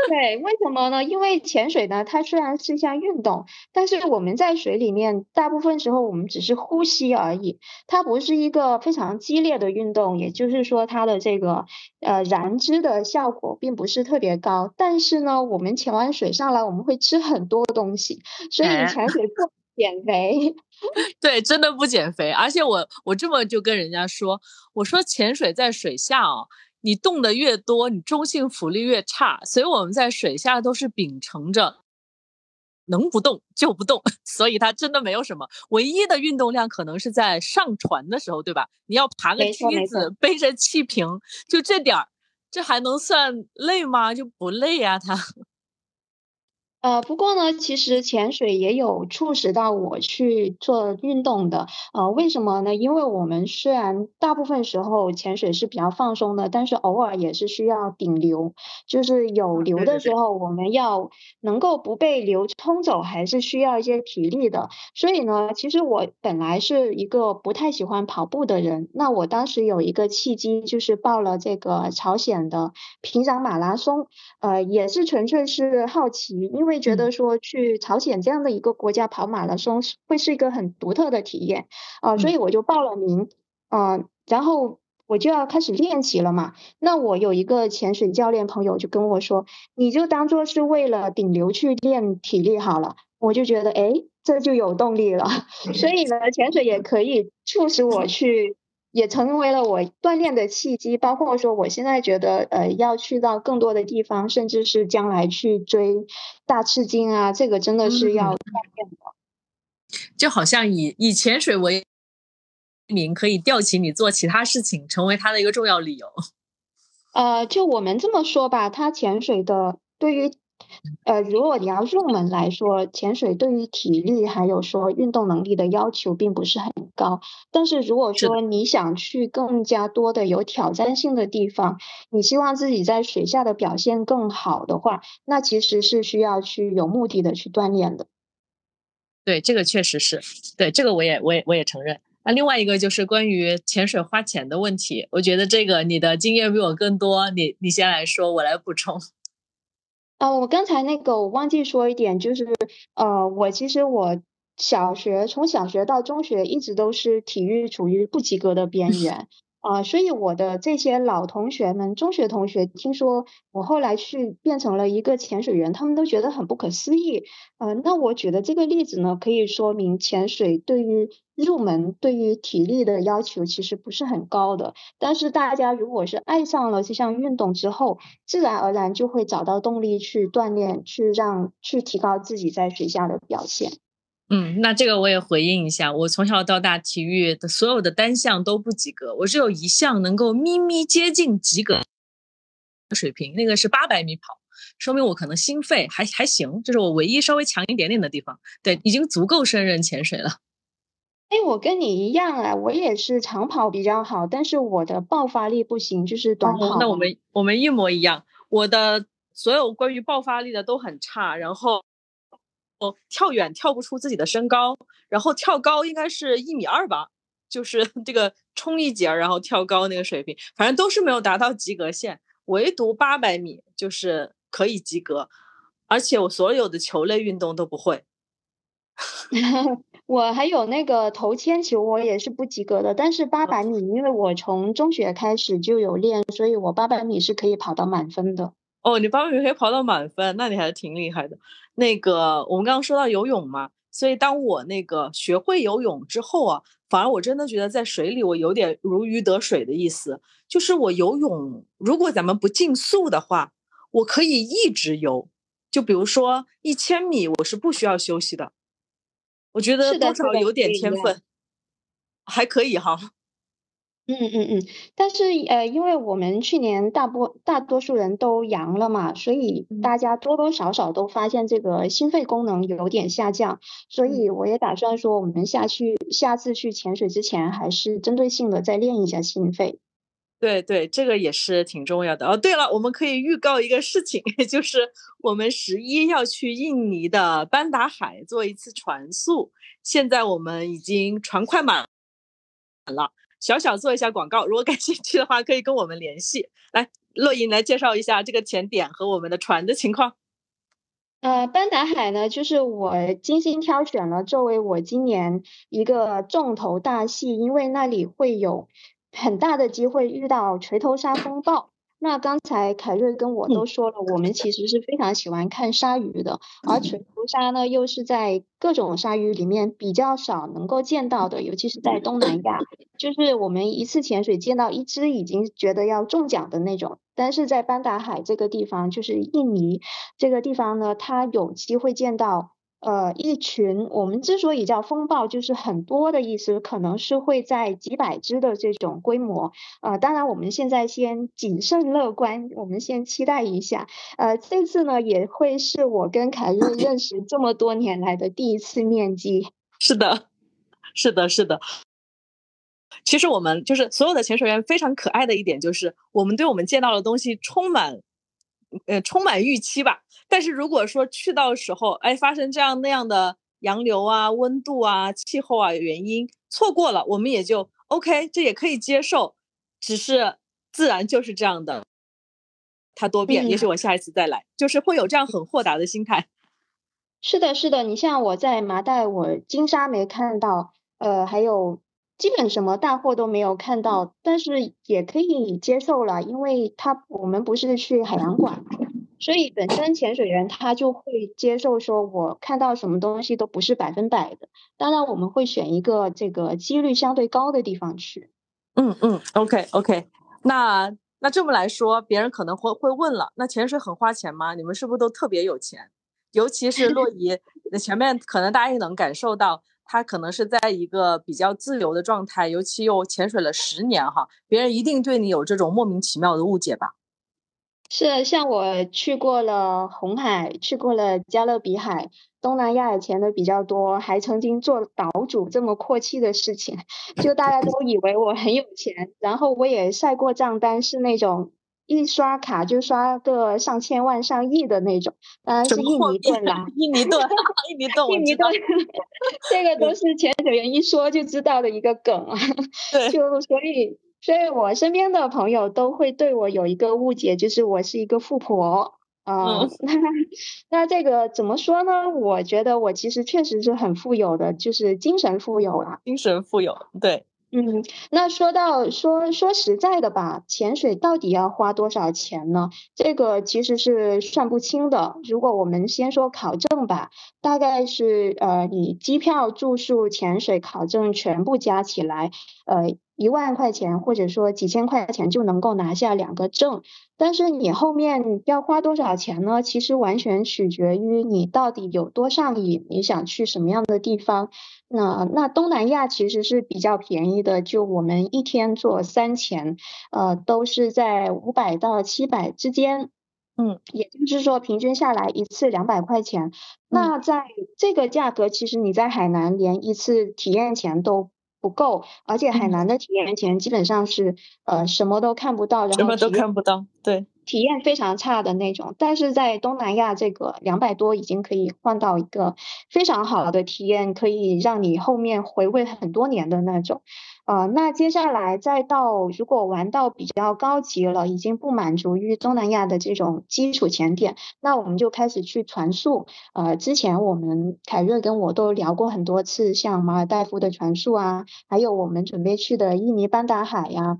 对，为什么呢？因为潜水呢，它虽然是一项运动，但是我们在水里面大部分时候我们只是呼吸而已，它不是一个非常激烈的运动，也就是说它的这个呃燃脂的效果并不是特别高。但是呢，我们潜完水上来，我们会吃很多东西，所以潜水不减肥。[laughs] 对，真的不减肥。而且我我这么就跟人家说，我说潜水在水下哦。你动的越多，你中性浮力越差，所以我们在水下都是秉承着能不动就不动，[laughs] 所以它真的没有什么。唯一的运动量可能是在上船的时候，对吧？你要爬个梯子，背着气瓶，就这点儿，这还能算累吗？就不累呀，它。呃，不过呢，其实潜水也有促使到我去做运动的。呃，为什么呢？因为我们虽然大部分时候潜水是比较放松的，但是偶尔也是需要顶流，就是有流的时候，我们要能够不被流冲走，还是需要一些体力的。所以呢，其实我本来是一个不太喜欢跑步的人。那我当时有一个契机，就是报了这个朝鲜的平壤马拉松，呃，也是纯粹是好奇，因为。会觉得说去朝鲜这样的一个国家跑马拉松会是一个很独特的体验啊，所以我就报了名啊，然后我就要开始练习了嘛。那我有一个潜水教练朋友就跟我说，你就当做是为了顶流去练体力好了。我就觉得哎，这就有动力了。[laughs] 所以呢，潜水也可以促使我去。也成为了我锻炼的契机，包括说我现在觉得，呃，要去到更多的地方，甚至是将来去追大赤金啊，这个真的是要锻炼的。就好像以以潜水为名，可以吊起你做其他事情，成为他的一个重要理由。呃，就我们这么说吧，他潜水的对于。呃，如果你要入门来说，潜水对于体力还有说运动能力的要求并不是很高。但是如果说你想去更加多的有挑战性的地方，你希望自己在水下的表现更好的话，那其实是需要去有目的的去锻炼的。对，这个确实是对，这个我也我也我也承认。那另外一个就是关于潜水花钱的问题，我觉得这个你的经验比我更多，你你先来说，我来补充。哦，我刚才那个我忘记说一点，就是呃，我其实我小学从小学到中学一直都是体育处于不及格的边 [laughs] 缘啊，所以我的这些老同学们，中学同学，听说我后来去变成了一个潜水员，他们都觉得很不可思议。呃，那我举的这个例子呢，可以说明潜水对于入门对于体力的要求其实不是很高的，但是大家如果是爱上了这项运动之后，自然而然就会找到动力去锻炼，去让去提高自己在水下的表现。嗯，那这个我也回应一下，我从小到大体育的所有的单项都不及格，我只有一项能够咪咪接近及格水平，那个是八百米跑，说明我可能心肺还还行，这是我唯一稍微强一点点的地方，对，已经足够胜任潜水了。哎，我跟你一样啊，我也是长跑比较好，但是我的爆发力不行，就是短跑。那我们我们一模一样，我的所有关于爆发力的都很差，然后哦，跳远跳不出自己的身高，然后跳高应该是一米二吧，就是 [laughs] 这个冲一节然后跳高那个水平，反正都是没有达到及格线，唯独八百米就是可以及格，而且我所有的球类运动都不会。[laughs] 我还有那个投铅球，我也是不及格的。但是八百米，因为我从中学开始就有练，所以我八百米是可以跑到满分的。哦，你八百米可以跑到满分，那你还是挺厉害的。那个我们刚刚说到游泳嘛，所以当我那个学会游泳之后啊，反而我真的觉得在水里我有点如鱼得水的意思。就是我游泳，如果咱们不竞速的话，我可以一直游。就比如说一千米，我是不需要休息的。我觉得多少有点天分，还可以哈。嗯嗯嗯，但是呃，因为我们去年大多大多数人都阳了嘛，所以大家多多少少都发现这个心肺功能有点下降，所以我也打算说，我们下去下次去潜水之前，还是针对性的再练一下心肺。对对，这个也是挺重要的哦。对了，我们可以预告一个事情，[laughs] 就是我们十一要去印尼的班达海做一次船速。现在我们已经船快满了，小小做一下广告。如果感兴趣的话，可以跟我们联系。来，乐莹来介绍一下这个潜点和我们的船的情况。呃，班达海呢，就是我精心挑选了作为我今年一个重头大戏，因为那里会有。很大的机会遇到锤头鲨风暴。那刚才凯瑞跟我都说了，我们其实是非常喜欢看鲨鱼的，而锤头鲨呢，又是在各种鲨鱼里面比较少能够见到的，尤其是在东南亚，就是我们一次潜水见到一只已经觉得要中奖的那种。但是在班达海这个地方，就是印尼这个地方呢，它有机会见到。呃，一群我们之所以叫风暴，就是很多的意思，可能是会在几百只的这种规模。呃，当然我们现在先谨慎乐观，我们先期待一下。呃，这次呢也会是我跟凯瑞认识这么多年来的第一次面基。是的，是的，是的。其实我们就是所有的潜水员非常可爱的一点，就是我们对我们见到的东西充满，呃，充满预期吧。但是如果说去到时候，哎，发生这样那样的洋流啊、温度啊、气候啊原因错过了，我们也就 OK，这也可以接受。只是自然就是这样的，它多变，也许我下一次再来，就是会有这样很豁达的心态。是的，是的，你像我在麻袋，我金沙没看到，呃，还有基本什么大货都没有看到，但是也可以接受了，因为他我们不是去海洋馆。所以本身潜水员他就会接受说，我看到什么东西都不是百分百的。当然我们会选一个这个几率相对高的地方去。嗯嗯，OK OK。那那这么来说，别人可能会会问了，那潜水很花钱吗？你们是不是都特别有钱？尤其是洛伊，[laughs] 前面可能大家也能感受到，他可能是在一个比较自由的状态，尤其又潜水了十年哈，别人一定对你有这种莫名其妙的误解吧。是，像我去过了红海，去过了加勒比海，东南亚也潜的比较多，还曾经做岛主这么阔气的事情，[laughs] 就大家都以为我很有钱，然后我也晒过账单，是那种一刷卡就刷个上千万、上亿的那种，当然是印尼盾啦，[laughs] 印尼盾，印尼盾，[laughs] 印尼盾，[laughs] 这个都是潜水员一说就知道的一个梗啊，对，就所以。所以我身边的朋友都会对我有一个误解，就是我是一个富婆啊。那那这个怎么说呢？我觉得我其实确实是很富有的，就是精神富有啦。精神富有，对。嗯，那说到说说实在的吧，潜水到底要花多少钱呢？这个其实是算不清的。如果我们先说考证吧，大概是呃，你机票、住宿、潜水、考证全部加起来，呃。一万块钱，或者说几千块钱就能够拿下两个证，但是你后面要花多少钱呢？其实完全取决于你到底有多上瘾，你想去什么样的地方。那那东南亚其实是比较便宜的，就我们一天做三钱，呃，都是在五百到七百之间，嗯，也就是说平均下来一次两百块钱。那在这个价格，其实你在海南连一次体验钱都。不够，而且海南的体验钱基本上是呃什么都看不到，然后什么都看不到，对，体验非常差的那种。但是在东南亚，这个两百多已经可以换到一个非常好的体验，可以让你后面回味很多年的那种。呃，那接下来再到，如果玩到比较高级了，已经不满足于东南亚的这种基础潜点，那我们就开始去船速。呃，之前我们凯瑞跟我都聊过很多次，像马尔代夫的船速啊，还有我们准备去的印尼班达海呀。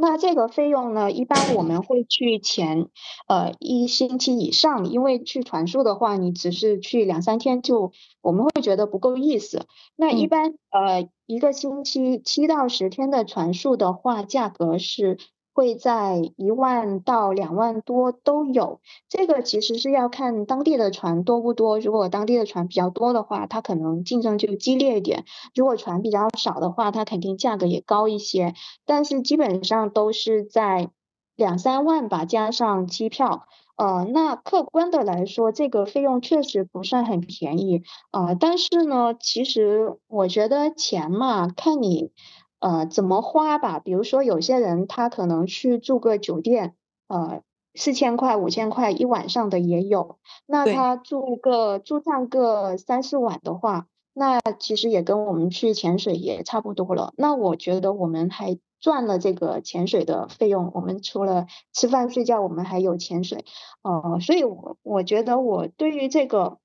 那这个费用呢，一般我们会去前呃一星期以上，因为去传输的话，你只是去两三天就我们会觉得不够意思。那一般呃一个星期七到十天的传输的话，价格是。会在一万到两万多都有，这个其实是要看当地的船多不多。如果当地的船比较多的话，它可能竞争就激烈一点；如果船比较少的话，它肯定价格也高一些。但是基本上都是在两三万吧，加上机票。呃，那客观的来说，这个费用确实不算很便宜。呃，但是呢，其实我觉得钱嘛，看你。呃，怎么花吧？比如说，有些人他可能去住个酒店，呃，四千块、五千块一晚上的也有。那他住个住上个三四晚的话，那其实也跟我们去潜水也差不多了。那我觉得我们还赚了这个潜水的费用。我们除了吃饭睡觉，我们还有潜水。呃，所以我我觉得我对于这个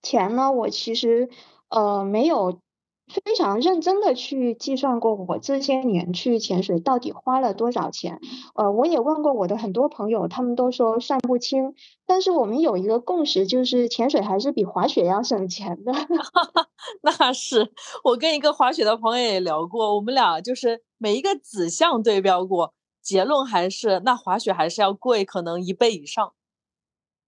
钱呢，我其实呃没有。非常认真的去计算过我这些年去潜水到底花了多少钱，呃，我也问过我的很多朋友，他们都说算不清。但是我们有一个共识，就是潜水还是比滑雪要省钱的。[laughs] 那是我跟一个滑雪的朋友也聊过，我们俩就是每一个子项对标过，结论还是那滑雪还是要贵，可能一倍以上。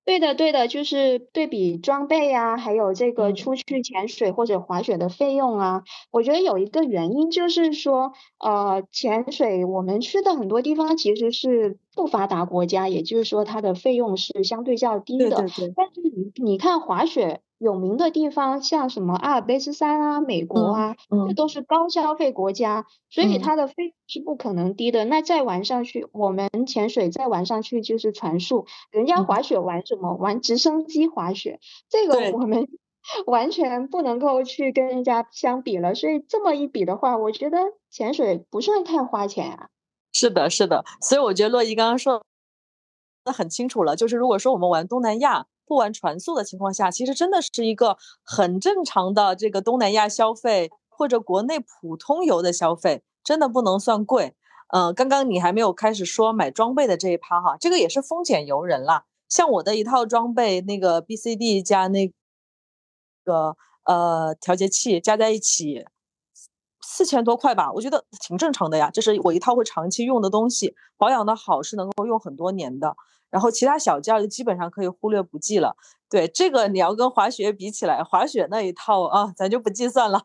对的，对的，就是对比装备呀，还有这个出去潜水或者滑雪的费用啊。我觉得有一个原因就是说，呃，潜水我们去的很多地方其实是不发达国家，也就是说它的费用是相对较低的。对对对。但是你你看滑雪。有名的地方像什么阿尔卑斯山啊、美国啊，这都是高消费国家，所以它的费是不可能低的。那再玩上去，我们潜水再玩上去就是船速，人家滑雪玩什么？玩直升机滑雪，这个我们 [laughs] 完全不能够去跟人家相比了。所以这么一比的话，我觉得潜水不算太花钱啊。是的，是的。所以我觉得洛伊刚刚说的很清楚了，就是如果说我们玩东南亚。不玩船速的情况下，其实真的是一个很正常的这个东南亚消费或者国内普通游的消费，真的不能算贵。嗯，刚刚你还没有开始说买装备的这一趴哈，这个也是风俭游人啦。像我的一套装备，那个 BCD 加那个呃调节器加在一起四千多块吧，我觉得挺正常的呀。这是我一套会长期用的东西，保养的好是能够用很多年的。然后其他小件就基本上可以忽略不计了。对这个你要跟滑雪比起来，滑雪那一套啊，咱就不计算了。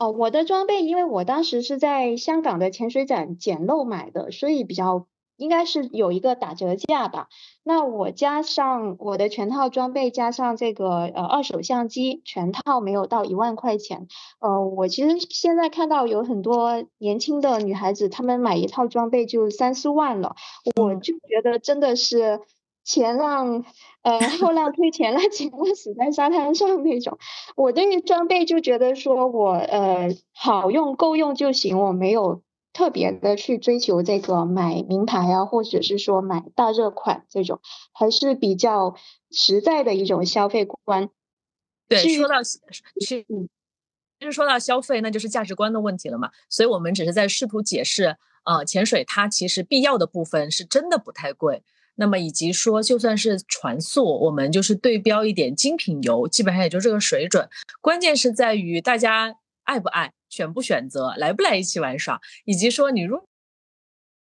哦，我的装备，因为我当时是在香港的潜水展捡漏买的，所以比较。应该是有一个打折价吧，那我加上我的全套装备，加上这个呃二手相机，全套没有到一万块钱。呃，我其实现在看到有很多年轻的女孩子，她们买一套装备就三四万了，我就觉得真的是前浪呃后浪推前浪，前浪死在沙滩上那种。我对于装备就觉得说我呃好用够用就行，我没有。特别的去追求这个买名牌啊，或者是说买大热款这种，还是比较实在的一种消费观。对，说到其实，其实说到消费，那就是价值观的问题了嘛。所以我们只是在试图解释，呃，潜水它其实必要的部分是真的不太贵。那么以及说，就算是船速，我们就是对标一点精品游，基本上也就这个水准。关键是在于大家爱不爱，选不选择，来不来一起玩耍，以及说你入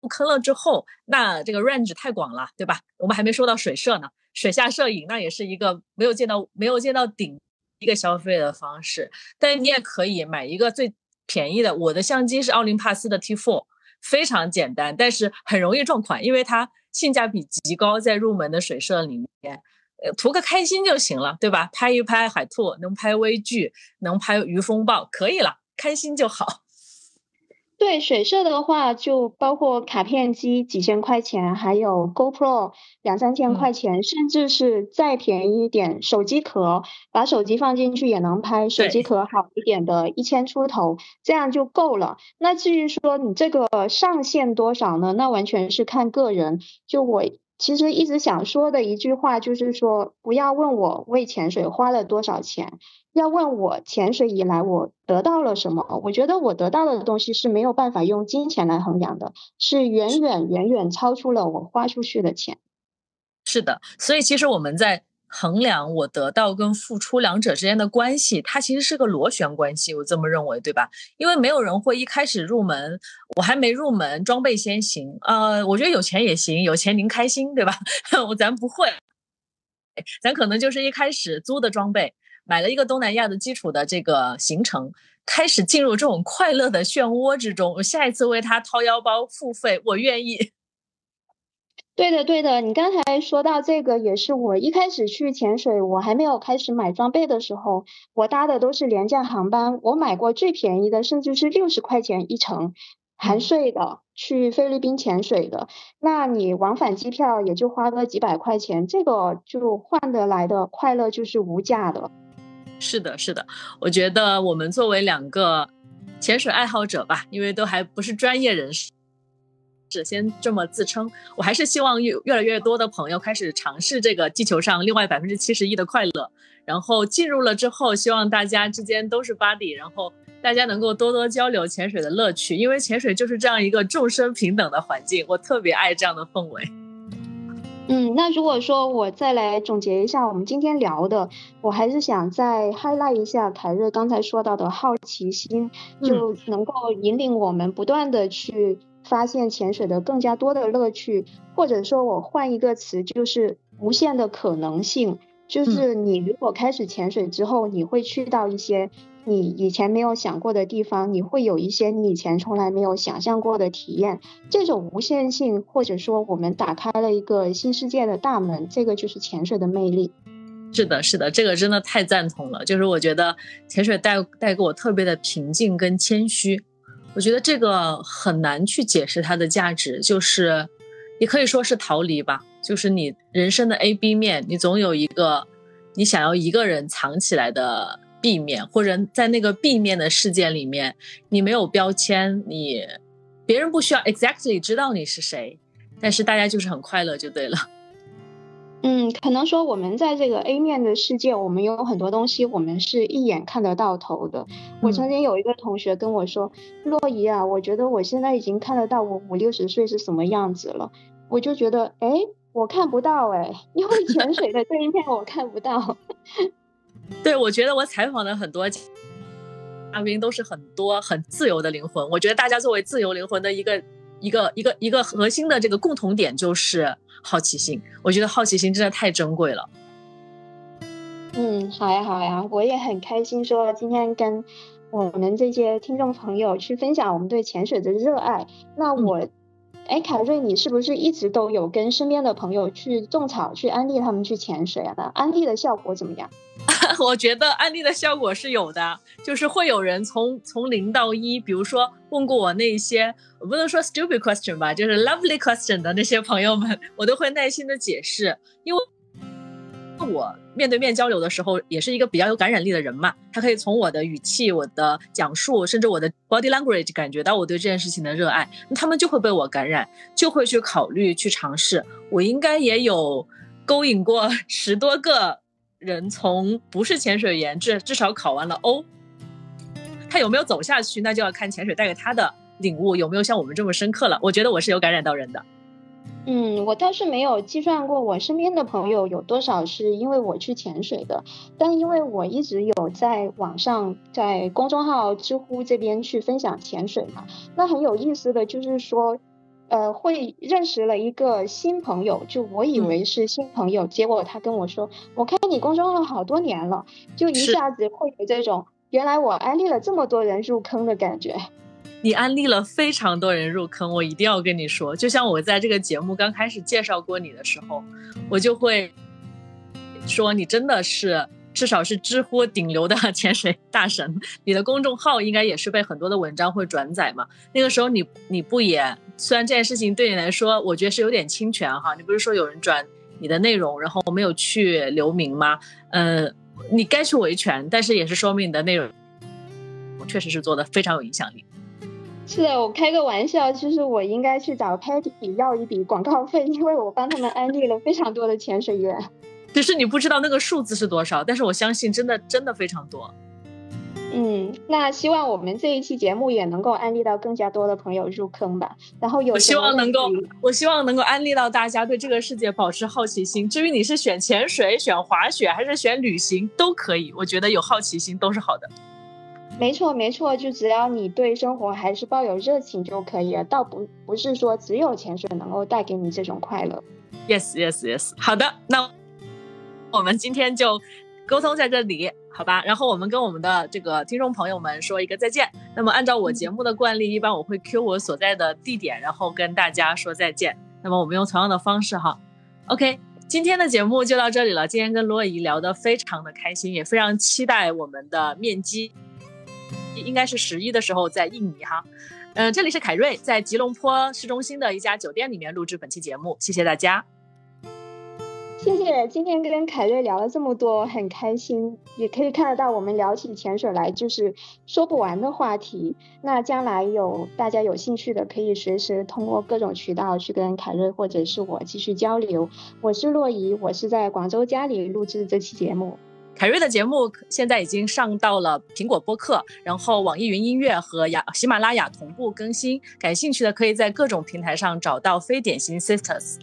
坑了之后，那这个 range 太广了，对吧？我们还没说到水摄呢，水下摄影那也是一个没有见到没有见到顶一个消费的方式。但你也可以买一个最便宜的，我的相机是奥林帕斯的 T4，非常简单，但是很容易撞款，因为它。性价比极高，在入门的水社里面，呃，图个开心就行了，对吧？拍一拍海兔，能拍微距，能拍鱼风暴，可以了，开心就好。[laughs] 对水社的话，就包括卡片机几千块钱，还有 GoPro 两三千块钱，甚至是再便宜一点，手机壳把手机放进去也能拍，手机壳好一点的，一千出头，这样就够了。那至于说你这个上限多少呢？那完全是看个人。就我。其实一直想说的一句话就是说，不要问我为潜水花了多少钱，要问我潜水以来我得到了什么。我觉得我得到的东西是没有办法用金钱来衡量的，是远远远远超出了我花出去的钱。是的，所以其实我们在。衡量我得到跟付出两者之间的关系，它其实是个螺旋关系，我这么认为，对吧？因为没有人会一开始入门，我还没入门，装备先行。呃，我觉得有钱也行，有钱您开心，对吧？[laughs] 我咱不会，咱可能就是一开始租的装备，买了一个东南亚的基础的这个行程，开始进入这种快乐的漩涡之中。我下一次为他掏腰包付费，我愿意。对的，对的，你刚才说到这个，也是我一开始去潜水，我还没有开始买装备的时候，我搭的都是廉价航班，我买过最便宜的，甚至是六十块钱一程，含税的，去菲律宾潜水的，那你往返机票也就花个几百块钱，这个就换得来的快乐就是无价的。是的，是的，我觉得我们作为两个潜水爱好者吧，因为都还不是专业人士。只先这么自称，我还是希望越越来越多的朋友开始尝试这个地球上另外百分之七十一的快乐，然后进入了之后，希望大家之间都是 buddy，然后大家能够多多交流潜水的乐趣，因为潜水就是这样一个众生平等的环境，我特别爱这样的氛围。嗯，那如果说我再来总结一下我们今天聊的，我还是想再 highlight 一下凯瑞刚才说到的好奇心，就能够引领我们不断的去。发现潜水的更加多的乐趣，或者说我换一个词，就是无限的可能性。就是你如果开始潜水之后，你会去到一些你以前没有想过的地方，你会有一些你以前从来没有想象过的体验。这种无限性，或者说我们打开了一个新世界的大门，这个就是潜水的魅力。是的，是的，这个真的太赞同了。就是我觉得潜水带带给我特别的平静跟谦虚。我觉得这个很难去解释它的价值，就是也可以说是逃离吧。就是你人生的 A、B 面，你总有一个你想要一个人藏起来的 B 面，或者在那个 B 面的事件里面，你没有标签，你别人不需要 exactly 知道你是谁，但是大家就是很快乐就对了。嗯，可能说我们在这个 A 面的世界，我们有很多东西，我们是一眼看得到头的。我曾经有一个同学跟我说：“洛伊啊，我觉得我现在已经看得到我五六十岁是什么样子了。”我就觉得，哎，我看不到哎，因为潜水的这一面我看不到。[laughs] 对，我觉得我采访的很多嘉宾都是很多很自由的灵魂。我觉得大家作为自由灵魂的一个。一个一个一个核心的这个共同点就是好奇心，我觉得好奇心真的太珍贵了。嗯，好呀好呀，我也很开心说今天跟我们这些听众朋友去分享我们对潜水的热爱。那我，哎，凯瑞，你是不是一直都有跟身边的朋友去种草，去安利他们去潜水啊？安利的效果怎么样？[laughs] 我觉得安利的效果是有的，就是会有人从从零到一，比如说问过我那些，我不能说 stupid question 吧，就是 lovely question 的那些朋友们，我都会耐心的解释，因为我面对面交流的时候，也是一个比较有感染力的人嘛，他可以从我的语气、我的讲述，甚至我的 body language 感觉到我对这件事情的热爱，那他们就会被我感染，就会去考虑去尝试。我应该也有勾引过十多个。人从不是潜水员，至至少考完了 O。他有没有走下去，那就要看潜水带给他的领悟有没有像我们这么深刻了。我觉得我是有感染到人的。嗯，我倒是没有计算过我身边的朋友有多少是因为我去潜水的，但因为我一直有在网上在公众号、知乎这边去分享潜水嘛，那很有意思的就是说，呃，会认识了一个新朋友，就我以为是新朋友，结果他跟我说，我看你公众号好多年了，就一下子会有这种原来我安利了这么多人入坑的感觉。你安利了非常多人入坑，我一定要跟你说，就像我在这个节目刚开始介绍过你的时候，我就会说你真的是至少是知乎顶流的 [laughs] 潜水大神，你的公众号应该也是被很多的文章会转载嘛。那个时候你你不也虽然这件事情对你来说，我觉得是有点侵权哈，你不是说有人转你的内容，然后我没有去留名吗？嗯，你该去维权，但是也是说明你的内容确实是做的非常有影响力。是的，我开个玩笑，其实我应该去找 Patty 要一笔广告费，因为我帮他们安利了非常多的潜水员。只是你不知道那个数字是多少，但是我相信真的真的非常多。嗯，那希望我们这一期节目也能够安利到更加多的朋友入坑吧。然后有我希望能够，我希望能够安利到大家对这个世界保持好奇心。至于你是选潜水、选滑雪还是选旅行都可以，我觉得有好奇心都是好的。没错，没错，就只要你对生活还是抱有热情就可以了，倒不不是说只有潜水能够带给你这种快乐。Yes，Yes，Yes。好的，那我们今天就沟通在这里，好吧？然后我们跟我们的这个听众朋友们说一个再见。那么按照我节目的惯例，一般我会 Q 我所在的地点，然后跟大家说再见。那么我们用同样的方式哈。OK，今天的节目就到这里了。今天跟罗姨聊得非常的开心，也非常期待我们的面基。应该是十一的时候在印尼哈，嗯，这里是凯瑞，在吉隆坡市中心的一家酒店里面录制本期节目，谢谢大家。谢谢，今天跟凯瑞聊了这么多，很开心，也可以看得到我们聊起潜水来就是说不完的话题。那将来有大家有兴趣的，可以随时通过各种渠道去跟凯瑞或者是我继续交流。我是洛怡，我是在广州家里录制这期节目。凯瑞的节目现在已经上到了苹果播客，然后网易云音乐和雅喜马拉雅同步更新。感兴趣的可以在各种平台上找到非典型 Sisters。